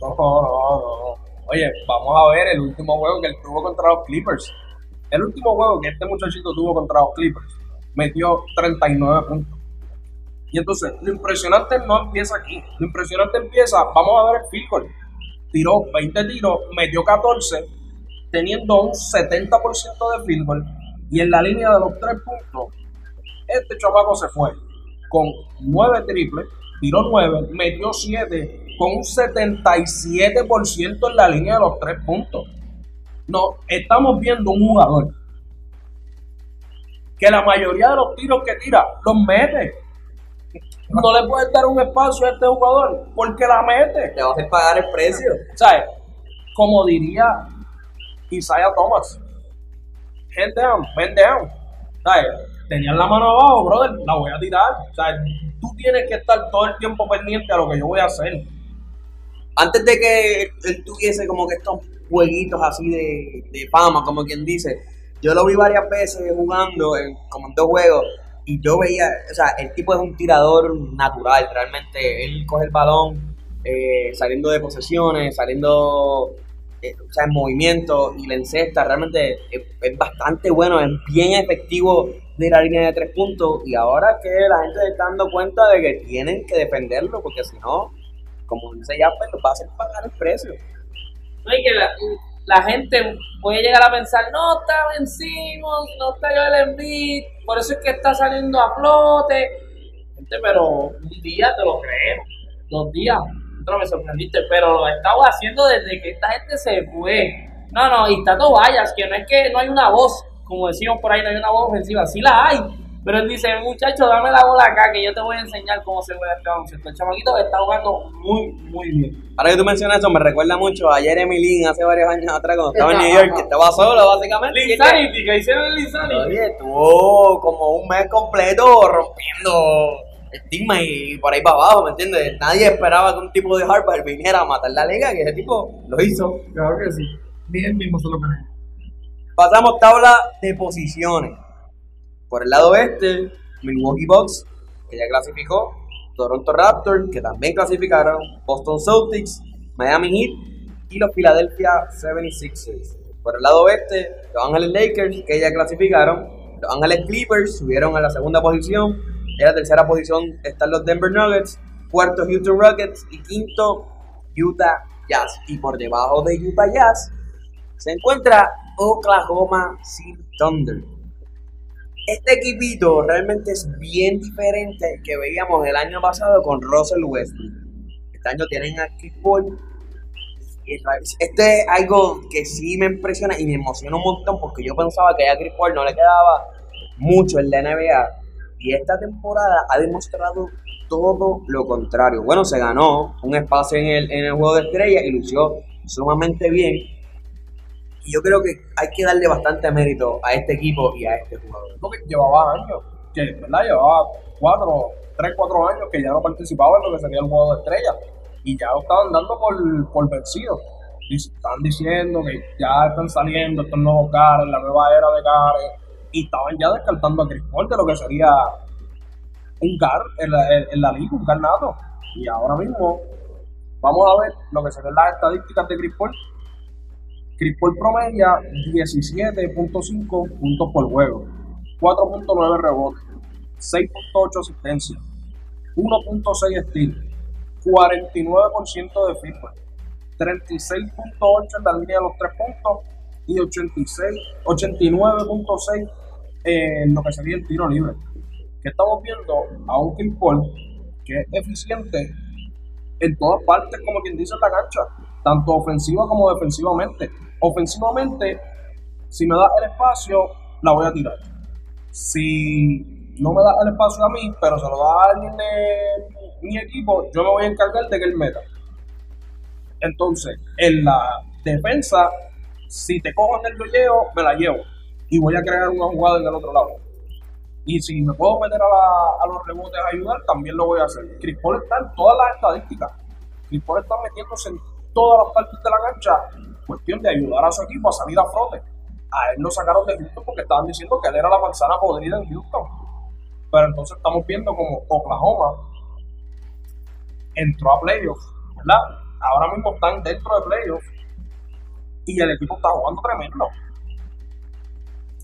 Speaker 3: No, no, no. Oye, vamos a ver el último juego que él tuvo contra los Clippers. El último juego que este muchachito tuvo contra los Clippers metió 39 puntos. Y entonces, lo impresionante no empieza aquí. Lo impresionante empieza, vamos a ver el field goal. Tiró 20 tiros, metió 14, teniendo un 70% de field goal. Y en la línea de los 3 puntos, este chamaco se fue con 9 triples, tiró 9, metió 7, con un 77% en la línea de los 3 puntos. No, estamos viendo un jugador que la mayoría de los tiros que tira los mete. No le puedes dar un espacio a este jugador porque la mete.
Speaker 2: Te va a pagar el precio.
Speaker 3: ¿Sabes? Como diría Isaiah Thomas, head down, bend down. ¿Sabes? Tenías la mano abajo, brother, la voy a tirar. Sea, tú tienes que estar todo el tiempo pendiente a lo que yo voy a hacer.
Speaker 2: Antes de que él tuviese como que estos jueguitos así de, de fama, como quien dice, yo lo vi varias veces jugando, como en dos juegos, y yo veía, o sea, el tipo es un tirador natural, realmente. Él coge el balón eh, saliendo de posesiones, saliendo eh, o sea, en movimiento y la encesta, realmente es, bastante bueno, es bien efectivo de la línea de tres puntos. Y ahora que la gente se está dando cuenta de que tienen que defenderlo, porque si no, como dice ya, pues va a hacer pagar el precio.
Speaker 4: No, y que la, la gente puede llegar a pensar, no está Ben Simmons, no está Joel Embiid, por eso es que está saliendo a flote. Gente, pero un día te lo creemos, dos días, no me sorprendiste, pero lo he estado haciendo desde que esta gente se fue. No, no, y está Tobayas, que no es que no hay una voz, como decimos por ahí, no hay una voz ofensiva, sí la hay, Pero él dice, muchacho, dame la bola acá que yo te voy a enseñar cómo se juega este baloncesto. El chamaquito está jugando muy, muy bien.
Speaker 2: Ahora que tú mencionas eso, me recuerda mucho a Jeremy Lin hace varios años atrás cuando estaba en New York, que estaba solo básicamente.
Speaker 4: Linsanity, que hicieron el Linsanity.
Speaker 2: Oye, estuvo como un mes completo rompiendo estigma y por ahí para abajo, ¿me entiendes? Nadie esperaba que un tipo de Harvard viniera a matar la liga, que ese tipo lo hizo.
Speaker 5: Claro que sí. Ni él mismo se lo.
Speaker 2: Pasamos tabla de posiciones. Por el lado oeste, Milwaukee Bucks, que ya clasificó, Toronto Raptors, que también clasificaron, Boston Celtics, Miami Heat y los Philadelphia 76ers. Por el lado oeste, Los Ángeles Lakers, que ya clasificaron, Los Ángeles Clippers subieron a la segunda posición, en la tercera posición están los Denver Nuggets, cuarto Houston Rockets y quinto Utah Jazz. Y por debajo de Utah Jazz se encuentra Oklahoma City Thunder. Este equipito realmente es bien diferente al que veíamos el año pasado con Russell Westbrook. Este año tienen a Chris Paul. Este es algo que sí me impresiona y me emociona un montón porque yo pensaba que a Chris Paul no le quedaba mucho en la NBA y esta temporada ha demostrado todo lo contrario. Bueno, se ganó un espacio en el, en el juego de estrella y lució sumamente bien. Y yo creo que hay que darle bastante mérito a este equipo y a este jugador.
Speaker 3: Porque llevaba años, que ¿verdad? llevaba cuatro, tres, cuatro años que ya no participaba en lo que sería el juego de estrella. Y ya lo estaban dando por, por vencido. Y están diciendo que ya están saliendo estos nuevos caras, la nueva era de caras. Y estaban ya descartando a Chris Paul de lo que sería un gar en la, en- la liga, un nato Y ahora mismo vamos a ver lo que serían las estadísticas de Chris Paul. Chris Paul promedia 17.5 puntos por juego, 4.9 rebotes, 6.8 asistencias, 1.6 steals, 49% de feedback, 36.8 en la línea de los 3 puntos y 86, 89.6 en lo que sería el tiro libre. Que estamos viendo a un Chris que es eficiente en todas partes, como quien dice en la cancha, tanto ofensiva como defensivamente. Ofensivamente, si me da el espacio, la voy a tirar. Si no me da el espacio a mí, pero se lo da a alguien de mi equipo, yo me voy a encargar de que él meta. Entonces, en la defensa, si te cojo en el dolleo, me la llevo. Y voy a crear una jugada en el otro lado. Y si me puedo meter a, la- a los rebotes a ayudar, también lo voy a hacer. Chris está en todas las estadísticas. Chris está metiéndose en todas las partes de la cancha. Cuestión de ayudar a su equipo a salir a flote. A él lo sacaron de Houston porque estaban diciendo que él era la manzana podrida en Houston. Pero entonces estamos viendo como Oklahoma entró a playoffs, ¿verdad? Ahora mismo están dentro de playoffs y el equipo está jugando tremendo.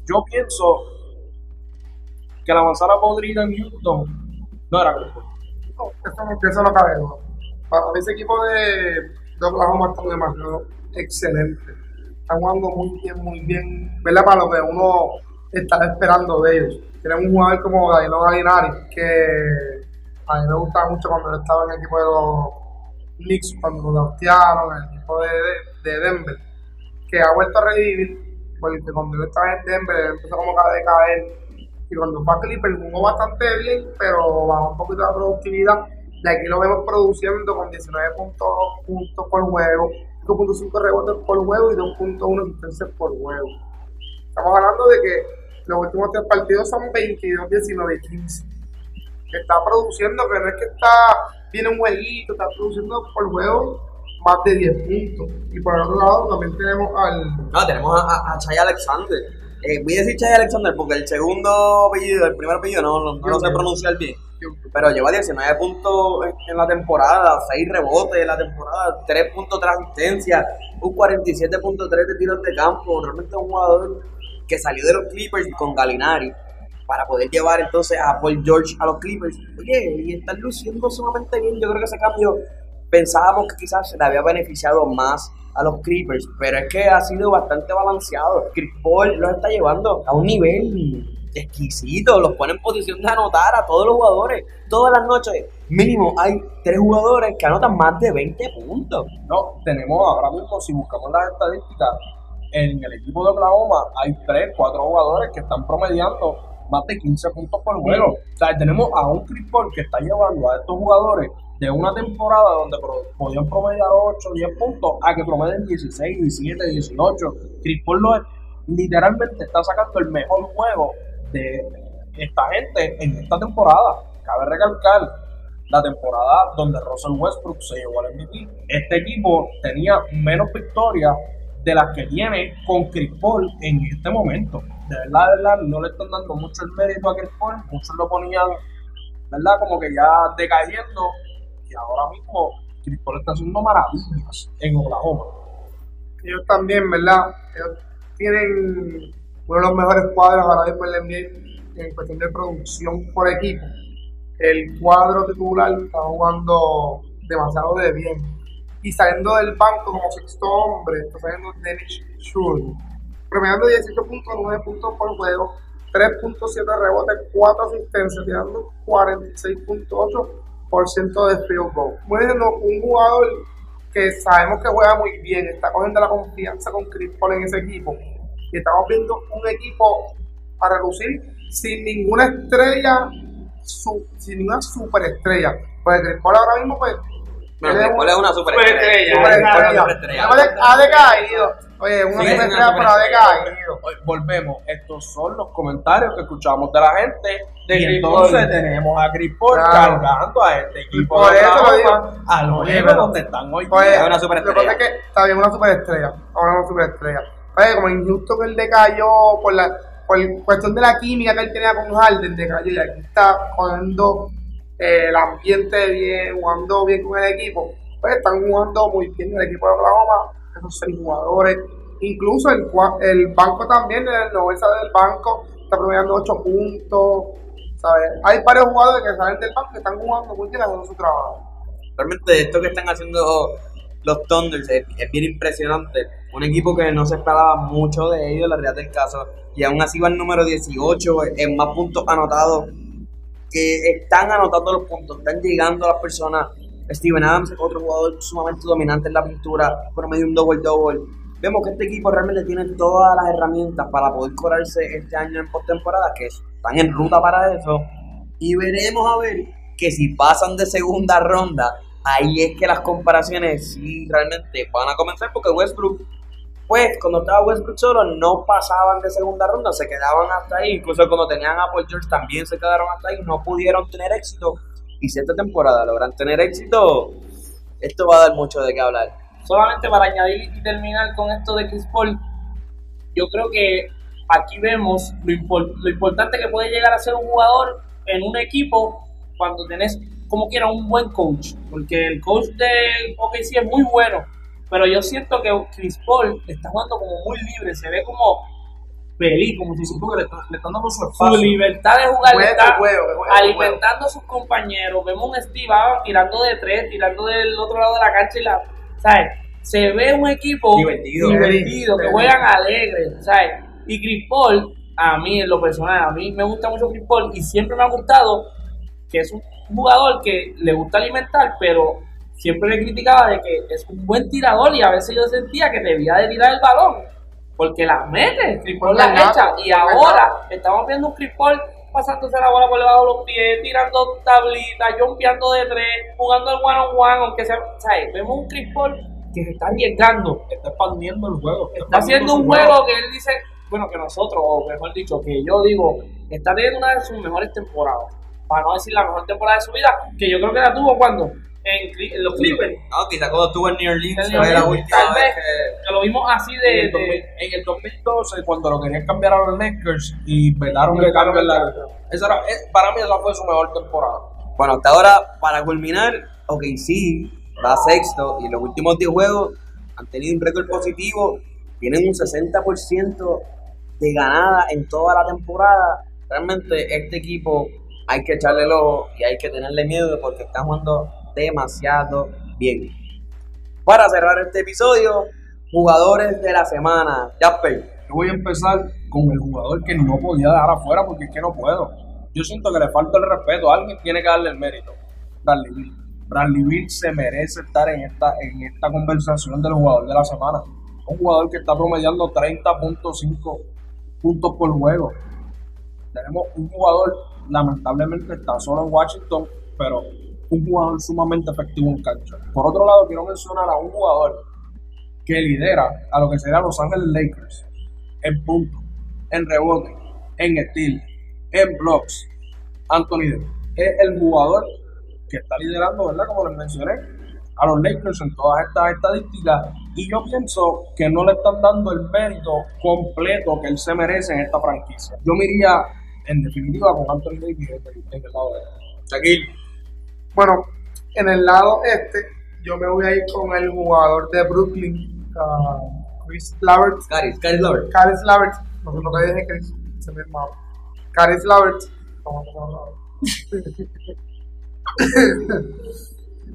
Speaker 3: Yo pienso que la manzana podrida en Houston no era Paul.
Speaker 5: No, eso eso no cabe. Para mí ese equipo de, Oklahoma está demasiado excelente. Están jugando muy bien, muy bien. ¿Verdad? Para lo que uno está esperando de ellos. Tienen un jugador como Danilo Galinari, que a mí me gustaba mucho cuando él estaba en el equipo de los Knicks, cuando lo en el equipo de, de, de Denver, que ha vuelto a revivir, porque cuando él estaba en Denver él empezó como a decaer y cuando fue a Clippers jugó bastante bien, pero bajó un poquito la productividad. De aquí lo vemos produciendo con 19 puntos, por juego, 2.5 rebotes por juego y 2.1 asistencias por juego. Estamos hablando de que los últimos tres partidos son 22, 19 y 15. Que está produciendo, que no es que está, viene un jueguito, está produciendo por juego más de 10 puntos. Y por el otro lado también tenemos al
Speaker 2: No, tenemos a, a, Chai Alexander. Eh, voy a decir Alexander porque el segundo apellido, el primer apellido no, no, no lo sé pronunciar bien. Pero lleva 19 puntos en, la temporada, 6 rebotes en la temporada, 3.3 asistencias, un 47.3 de tiros de campo. Realmente es un jugador que salió de los Clippers con Galinari para poder llevar entonces a Paul George a los Clippers. Oye, y están luciendo sumamente bien. Yo creo que ese cambio pensábamos que quizás se le había beneficiado más a los Clippers, pero es que ha sido bastante balanceado. Chris Paul los está llevando a un nivel exquisito, los pone en posición de anotar a todos los jugadores. Todas las noches, mínimo, hay tres jugadores que anotan más de 20 puntos.
Speaker 3: No, tenemos ahora mismo, si buscamos las estadísticas, en el equipo de Oklahoma hay 3, 4 jugadores que están promediando más de 15 puntos por juego. O sea, tenemos a un Chris Paul que está llevando a estos jugadores de una temporada donde podían promediar 8, 10 puntos a que promedien 16, 17, 18. Chris Paul lo literalmente está sacando el mejor juego de esta gente en esta temporada. Cabe recalcar la temporada donde Russell Westbrook se llevó al MVP. Este equipo tenía menos victorias de las que tiene con Chris Paul en este momento. De verdad, de verdad, no le están dando mucho el mérito a Chris Paul. Muchos lo ponían, ¿verdad? Como que ya decayendo. Y ahora mismo Paul está haciendo maravillas en Oklahoma.
Speaker 5: ellos también, ¿verdad? Ellos tienen uno de los mejores cuadros ahora en la NBA en cuestión de producción por equipo. El cuadro titular está jugando demasiado de bien. Y saliendo del banco como sexto hombre, está saliendo Dennis Schroeder. Promediando 18.9 puntos por juego, 3.7 rebotes, 4 asistencias, tirando 46.8% de field goal. Muy bien, ¿no? un jugador que sabemos que juega muy bien, está cogiendo la confianza con Chris Paul en ese equipo. Y estamos viendo un equipo a relucir sin ninguna estrella, su- sin ninguna superestrella. Pues Chris Paul ahora mismo, pues.
Speaker 2: Bueno,
Speaker 5: es
Speaker 2: Chris Paul es una superestrella.
Speaker 5: superestrella. Ha decaído. Oye, una
Speaker 2: Sí,
Speaker 5: superestrella, pero ha
Speaker 2: superestrella.
Speaker 5: decaído.
Speaker 3: Volvemos. Estos son los comentarios que escuchamos de la gente. De
Speaker 4: Y
Speaker 3: que entonces
Speaker 4: Paul.
Speaker 3: tenemos a Chris Paul
Speaker 5: Claro.
Speaker 3: cargando a este equipo
Speaker 5: por
Speaker 3: de
Speaker 5: eso lo digo.
Speaker 3: a lo
Speaker 5: Oye,
Speaker 3: lejos
Speaker 5: pero-
Speaker 3: donde están hoy.
Speaker 5: Pues,
Speaker 3: día.
Speaker 2: Es una
Speaker 5: Lo que
Speaker 2: superestrella.
Speaker 5: pasa es que está bien una superestrella. Ahora una superestrella. Oye, como en Houston él decayó por la por cuestión de la química que él tenía con Harden, decayó y aquí está jugando eh, el ambiente bien, jugando bien con el equipo. Pues están jugando muy bien el equipo de Oklahoma, esos jugadores. Incluso el, el banco también, el noventa del banco, está promediando 8 puntos. ¿sabes? Hay varios jugadores que salen del banco que están jugando muy bien haciendo su trabajo.
Speaker 2: Realmente esto que están haciendo los Thunders es, es bien impresionante. Un equipo que no se esperaba mucho de ellos, la realidad del caso. Y aún así va el número 18 en más puntos anotados. Que están anotando los puntos, están llegando a las personas. Steven Adams, otro jugador sumamente dominante en la pintura, por medio de un double-double. Vemos que este equipo realmente tiene todas las herramientas para poder correrse este año en postemporada, que están en ruta para eso. Y veremos a ver que si pasan de segunda ronda, ahí es que las comparaciones sí realmente van a comenzar, porque Westbrook, pues cuando estaba Westbrook solo, no pasaban de segunda ronda, se quedaban hasta ahí. Incluso cuando tenían a Paul George también se quedaron hasta ahí, no pudieron tener éxito. Y si esta temporada logran tener éxito, esto va a dar mucho de qué hablar.
Speaker 4: solamente para añadir y terminar con esto de Chris Paul, yo creo que aquí vemos lo, lo importante que puede llegar a ser un jugador en un equipo cuando tenés, como quiera, un buen coach. Porque el coach de OKC es muy bueno, pero yo siento que Chris Paul está jugando como muy libre, se ve como feliz, como si
Speaker 3: Sí, porque le, están- le están dando su
Speaker 4: su
Speaker 3: espacio.
Speaker 4: libertad de jugar está
Speaker 5: su juego, que su
Speaker 4: alimentando a sus compañeros. Vemos un Steve Adams tirando de tres, tirando del otro lado de la cancha y la, ¿sabes? Se ve un equipo
Speaker 2: Divertido.
Speaker 4: divertido, que juegan alegres, ¿sabes? Y Chris Paul, a mí en lo personal, a mí me gusta mucho Chris Paul y siempre me ha gustado que es un jugador que le gusta alimentar, pero siempre le criticaba de que es un buen tirador y a veces yo sentía que debía de tirar el balón porque la mete, Chris Paul la
Speaker 5: Verdad,
Speaker 4: echa y ahora estamos viendo un Chris Paul pasándose la bola por debajo de los pies, tirando tablitas, jumpeando de tres, jugando el one on one, aunque sea, ¿sabes? Vemos un Chris Paul que se está arriesgando,
Speaker 3: Está expandiendo el juego.
Speaker 4: está haciendo un juego que él dice, bueno, que nosotros, o mejor dicho, que yo digo, está teniendo una de sus mejores temporadas, para no decir la mejor temporada de su vida, que yo creo que la tuvo cuando en, los Clippers,
Speaker 2: No, quizá cuando estuvo en New Orleans
Speaker 4: En New
Speaker 2: fue la última
Speaker 4: tal
Speaker 2: vez
Speaker 4: vez.
Speaker 2: que...
Speaker 4: que lo vimos así
Speaker 3: En
Speaker 4: de,
Speaker 3: el, 2000
Speaker 4: de
Speaker 3: en el 2012, cuando lo querían cambiar a los Lakers y velaron que cambio la. Esa era, eh, para mí, esa fue su mejor temporada.
Speaker 2: Bueno, hasta ahora, para culminar, ok, sí, va sexto y los últimos 10 juegos han tenido un récord positivo, tienen un 60% de ganada en toda la temporada. Realmente este equipo hay que echarle el ojo y hay que tenerle miedo porque están jugando demasiado bien. Para cerrar este episodio, jugadores de la semana. Jasper,
Speaker 3: Yo voy a empezar con el jugador que no podía dejar afuera porque es que no puedo. Yo siento que le falta el respeto. Alguien tiene que darle el mérito. Bradley Beal. Bradley Beal se merece estar en esta, en esta conversación del jugador de la semana. Un jugador que está promediando 30.5 puntos por juego. tenemos un jugador, lamentablemente está solo en Washington, pero un jugador sumamente efectivo en cancha. Por otro lado, quiero mencionar a un jugador que lidera a lo que sería Los Ángeles Lakers en puntos, en rebote, en steal, en blocks. Anthony Davis es el jugador que está liderando, ¿verdad? Como les mencioné, a los Lakers en todas estas estadísticas. Y yo pienso que no le están dando el mérito completo que él se merece en esta franquicia. Yo me iría, en definitiva, con Anthony Davis en el lado de
Speaker 2: Shaquille.
Speaker 5: Bueno, en el lado este, yo me voy a ir con el jugador de Brooklyn, ah, Chris Lavert.
Speaker 2: Caris, Caris.
Speaker 5: Caris Lavert. No sé lo que dije, Chris. Se me hermano. Caris Lavert. Vamos a tomarlo.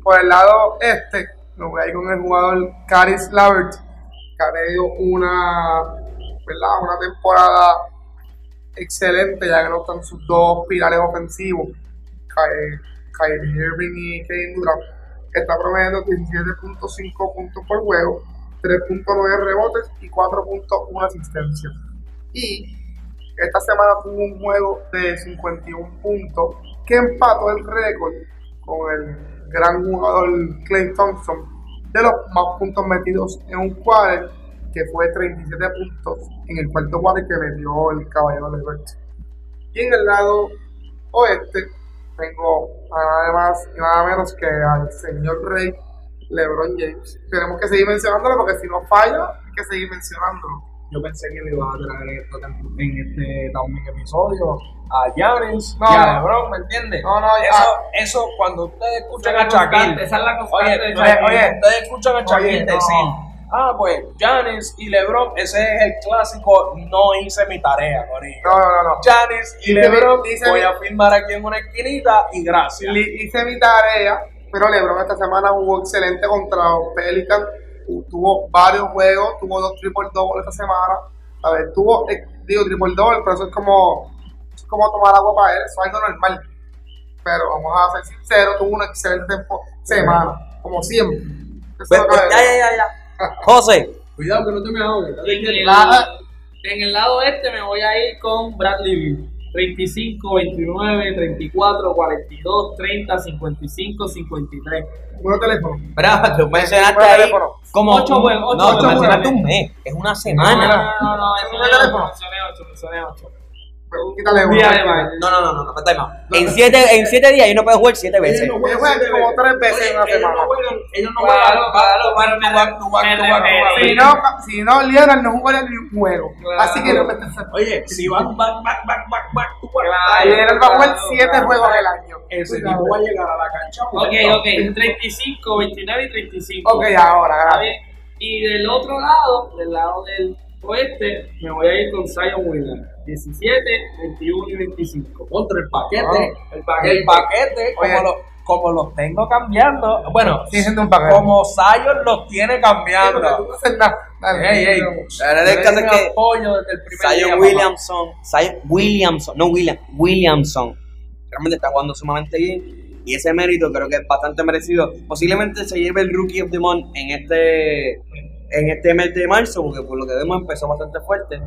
Speaker 5: Por el lado este, me voy a ir con el jugador Caris Lavert, que ha tenido una, ¿verdad? una temporada excelente, ya que no están sus dos pilares ofensivos, Kyrie Irving y Kevin Durant. Está promediando 17.5 puntos por juego, 3.9 rebotes y 4.1 asistencias. Y esta semana tuvo un juego de 51 puntos que empató el récord con el gran jugador Clay Thompson de los más puntos metidos en un quarter que fue 37 puntos en el cuarto quarter que metió el caballero Levert. Y en el lado oeste tengo a nada más y nada menos que al señor Rey LeBron James. Tenemos que seguir mencionándolo porque si no falla, hay que seguir mencionándolo.
Speaker 3: Yo pensé que me ibas a traer esto en este también episodio a Giannis
Speaker 5: No,
Speaker 3: y a. LeBron, ¿me entiendes?
Speaker 5: No, no,
Speaker 3: eso,
Speaker 5: ah.
Speaker 3: eso cuando ustedes escuchan a Shaquille,
Speaker 4: esa es la constante
Speaker 3: oye,
Speaker 4: de
Speaker 3: oye,
Speaker 4: Shaquille.
Speaker 3: oye, ustedes escuchan a Shaquille
Speaker 5: Oye, no.
Speaker 3: Ah, pues Giannis y LeBron, ese es el clásico, no hice mi tarea, Corillo.
Speaker 5: No, no, no.
Speaker 3: Giannis y
Speaker 5: mi-
Speaker 3: LeBron,
Speaker 5: dice
Speaker 3: voy
Speaker 5: mi-
Speaker 3: a firmar aquí en una esquinita y gracias.
Speaker 5: Hice mi tarea, pero LeBron esta semana jugó excelente contra los Pelicans. Tu- Tuvo varios juegos, tuvo dos triple double esta semana. A ver, tuvo, eh, digo triple double, pero eso es como, es como tomar agua para él, eso es algo normal. Pero vamos a ser sinceros, tuvo una excelente semana, como siempre. Eso
Speaker 2: Pues, pues, ya, ya, ya, ya. José,
Speaker 3: Cuidado que no te me ahogues.
Speaker 4: En el,
Speaker 5: Nada.
Speaker 4: en el lado este me voy a ir con Bradley Beal. 35, 29, 34, 42, 30, 55, 53.
Speaker 5: Número de teléfono.
Speaker 2: Brava, tú mencionaste ahí
Speaker 5: teléfono.
Speaker 2: como.
Speaker 4: Ocho juegos, ocho
Speaker 2: no, tú mencionaste un mes, es una
Speaker 4: No,
Speaker 2: semana.
Speaker 4: no, no, no. 8, 8, 8.
Speaker 2: No, no, no, no,
Speaker 5: si no, Lionel no jugaría ni un juego. Así que no me
Speaker 3: Oye, si van back, back, back, back, back.
Speaker 5: Lionel va a jugar siete juegos al año.
Speaker 3: ese tipo va a llegar a la cancha.
Speaker 4: Ok, ok, 35, 29 y 35.
Speaker 5: Ok, ahora, gracias.
Speaker 4: Y del otro lado, del lado del oeste, me voy a ir con Zion Williams. 17, 21 y 25.
Speaker 3: Contra el paquete.
Speaker 5: Ah,
Speaker 3: el paquete, el paquete
Speaker 5: Oye.
Speaker 3: como, lo- como los tengo cambiando. Bueno,
Speaker 5: siendo un paquete.
Speaker 3: como Zion los tiene cambiando.
Speaker 5: Dale.
Speaker 3: Ey, ey.
Speaker 2: La verdad es que
Speaker 3: apoyo desde el primer
Speaker 2: Zion. Williamson, Zion Williamson, no William, Williamson, realmente está jugando sumamente bien y ese mérito creo que es bastante merecido. Posiblemente se lleve el Rookie of the Month en este en este mes de marzo, porque por lo que vemos empezó bastante fuerte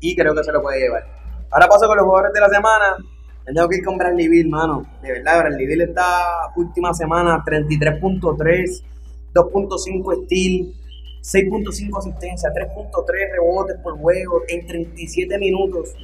Speaker 2: y creo que se lo puede llevar. Ahora paso con los jugadores de la semana. Me tengo que ir con Bradley Bill, mano. De verdad, Bradley Bill esta última semana 33.3, 2.5 steal, 6.5 asistencia, 3.3 rebotes por juego en 37 minutos.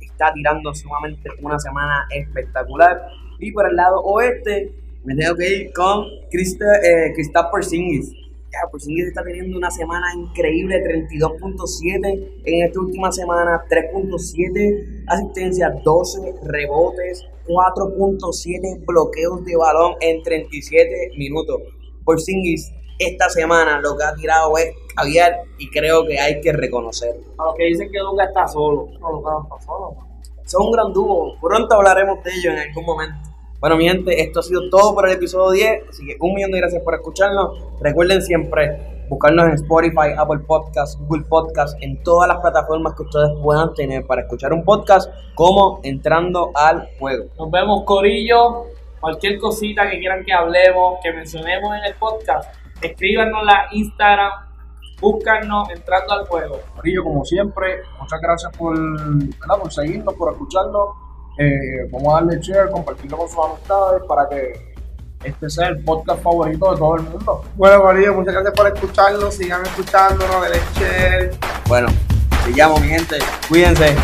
Speaker 2: Está tirando sumamente una semana espectacular. Y por el lado oeste, me tengo que ir con eh, Kristaps Porzingis. Ya, Porzingis está teniendo una semana increíble, 32.7 en esta última semana, 3.7 asistencia, 12 rebotes, 4.7 bloqueos de balón en 37 minutos. Porzingis esta semana lo que ha tirado es caviar y creo que hay que reconocerlo.
Speaker 4: A los que dicen que Luca está solo.
Speaker 5: No, no, no, no, solo, man.
Speaker 2: Son un gran dúo. Pronto hablaremos de ello en algún momento. Bueno, mi gente, esto ha sido todo por el episodio 10. Así que un millón de gracias por escucharnos. Recuerden siempre buscarnos en Spotify, Apple Podcasts, Google Podcasts, en todas las plataformas que ustedes puedan tener para escuchar un podcast como Entrando al Juego.
Speaker 4: Nos vemos, Corillo. Cualquier cosita que quieran que hablemos, que mencionemos en el podcast, escríbanos la Instagram, búscanos entrando al juego.
Speaker 3: Corillo, como siempre, muchas gracias por, ¿verdad? por seguirnos, por escucharnos. Eh, vamos a darle share, compartirlo con sus amistades para que este sea el podcast favorito de todo el mundo.
Speaker 5: Bueno, María, muchas gracias por escucharnos. Sigan escuchándonos, denle share.
Speaker 2: Bueno, sigamos, mi gente. Cuídense.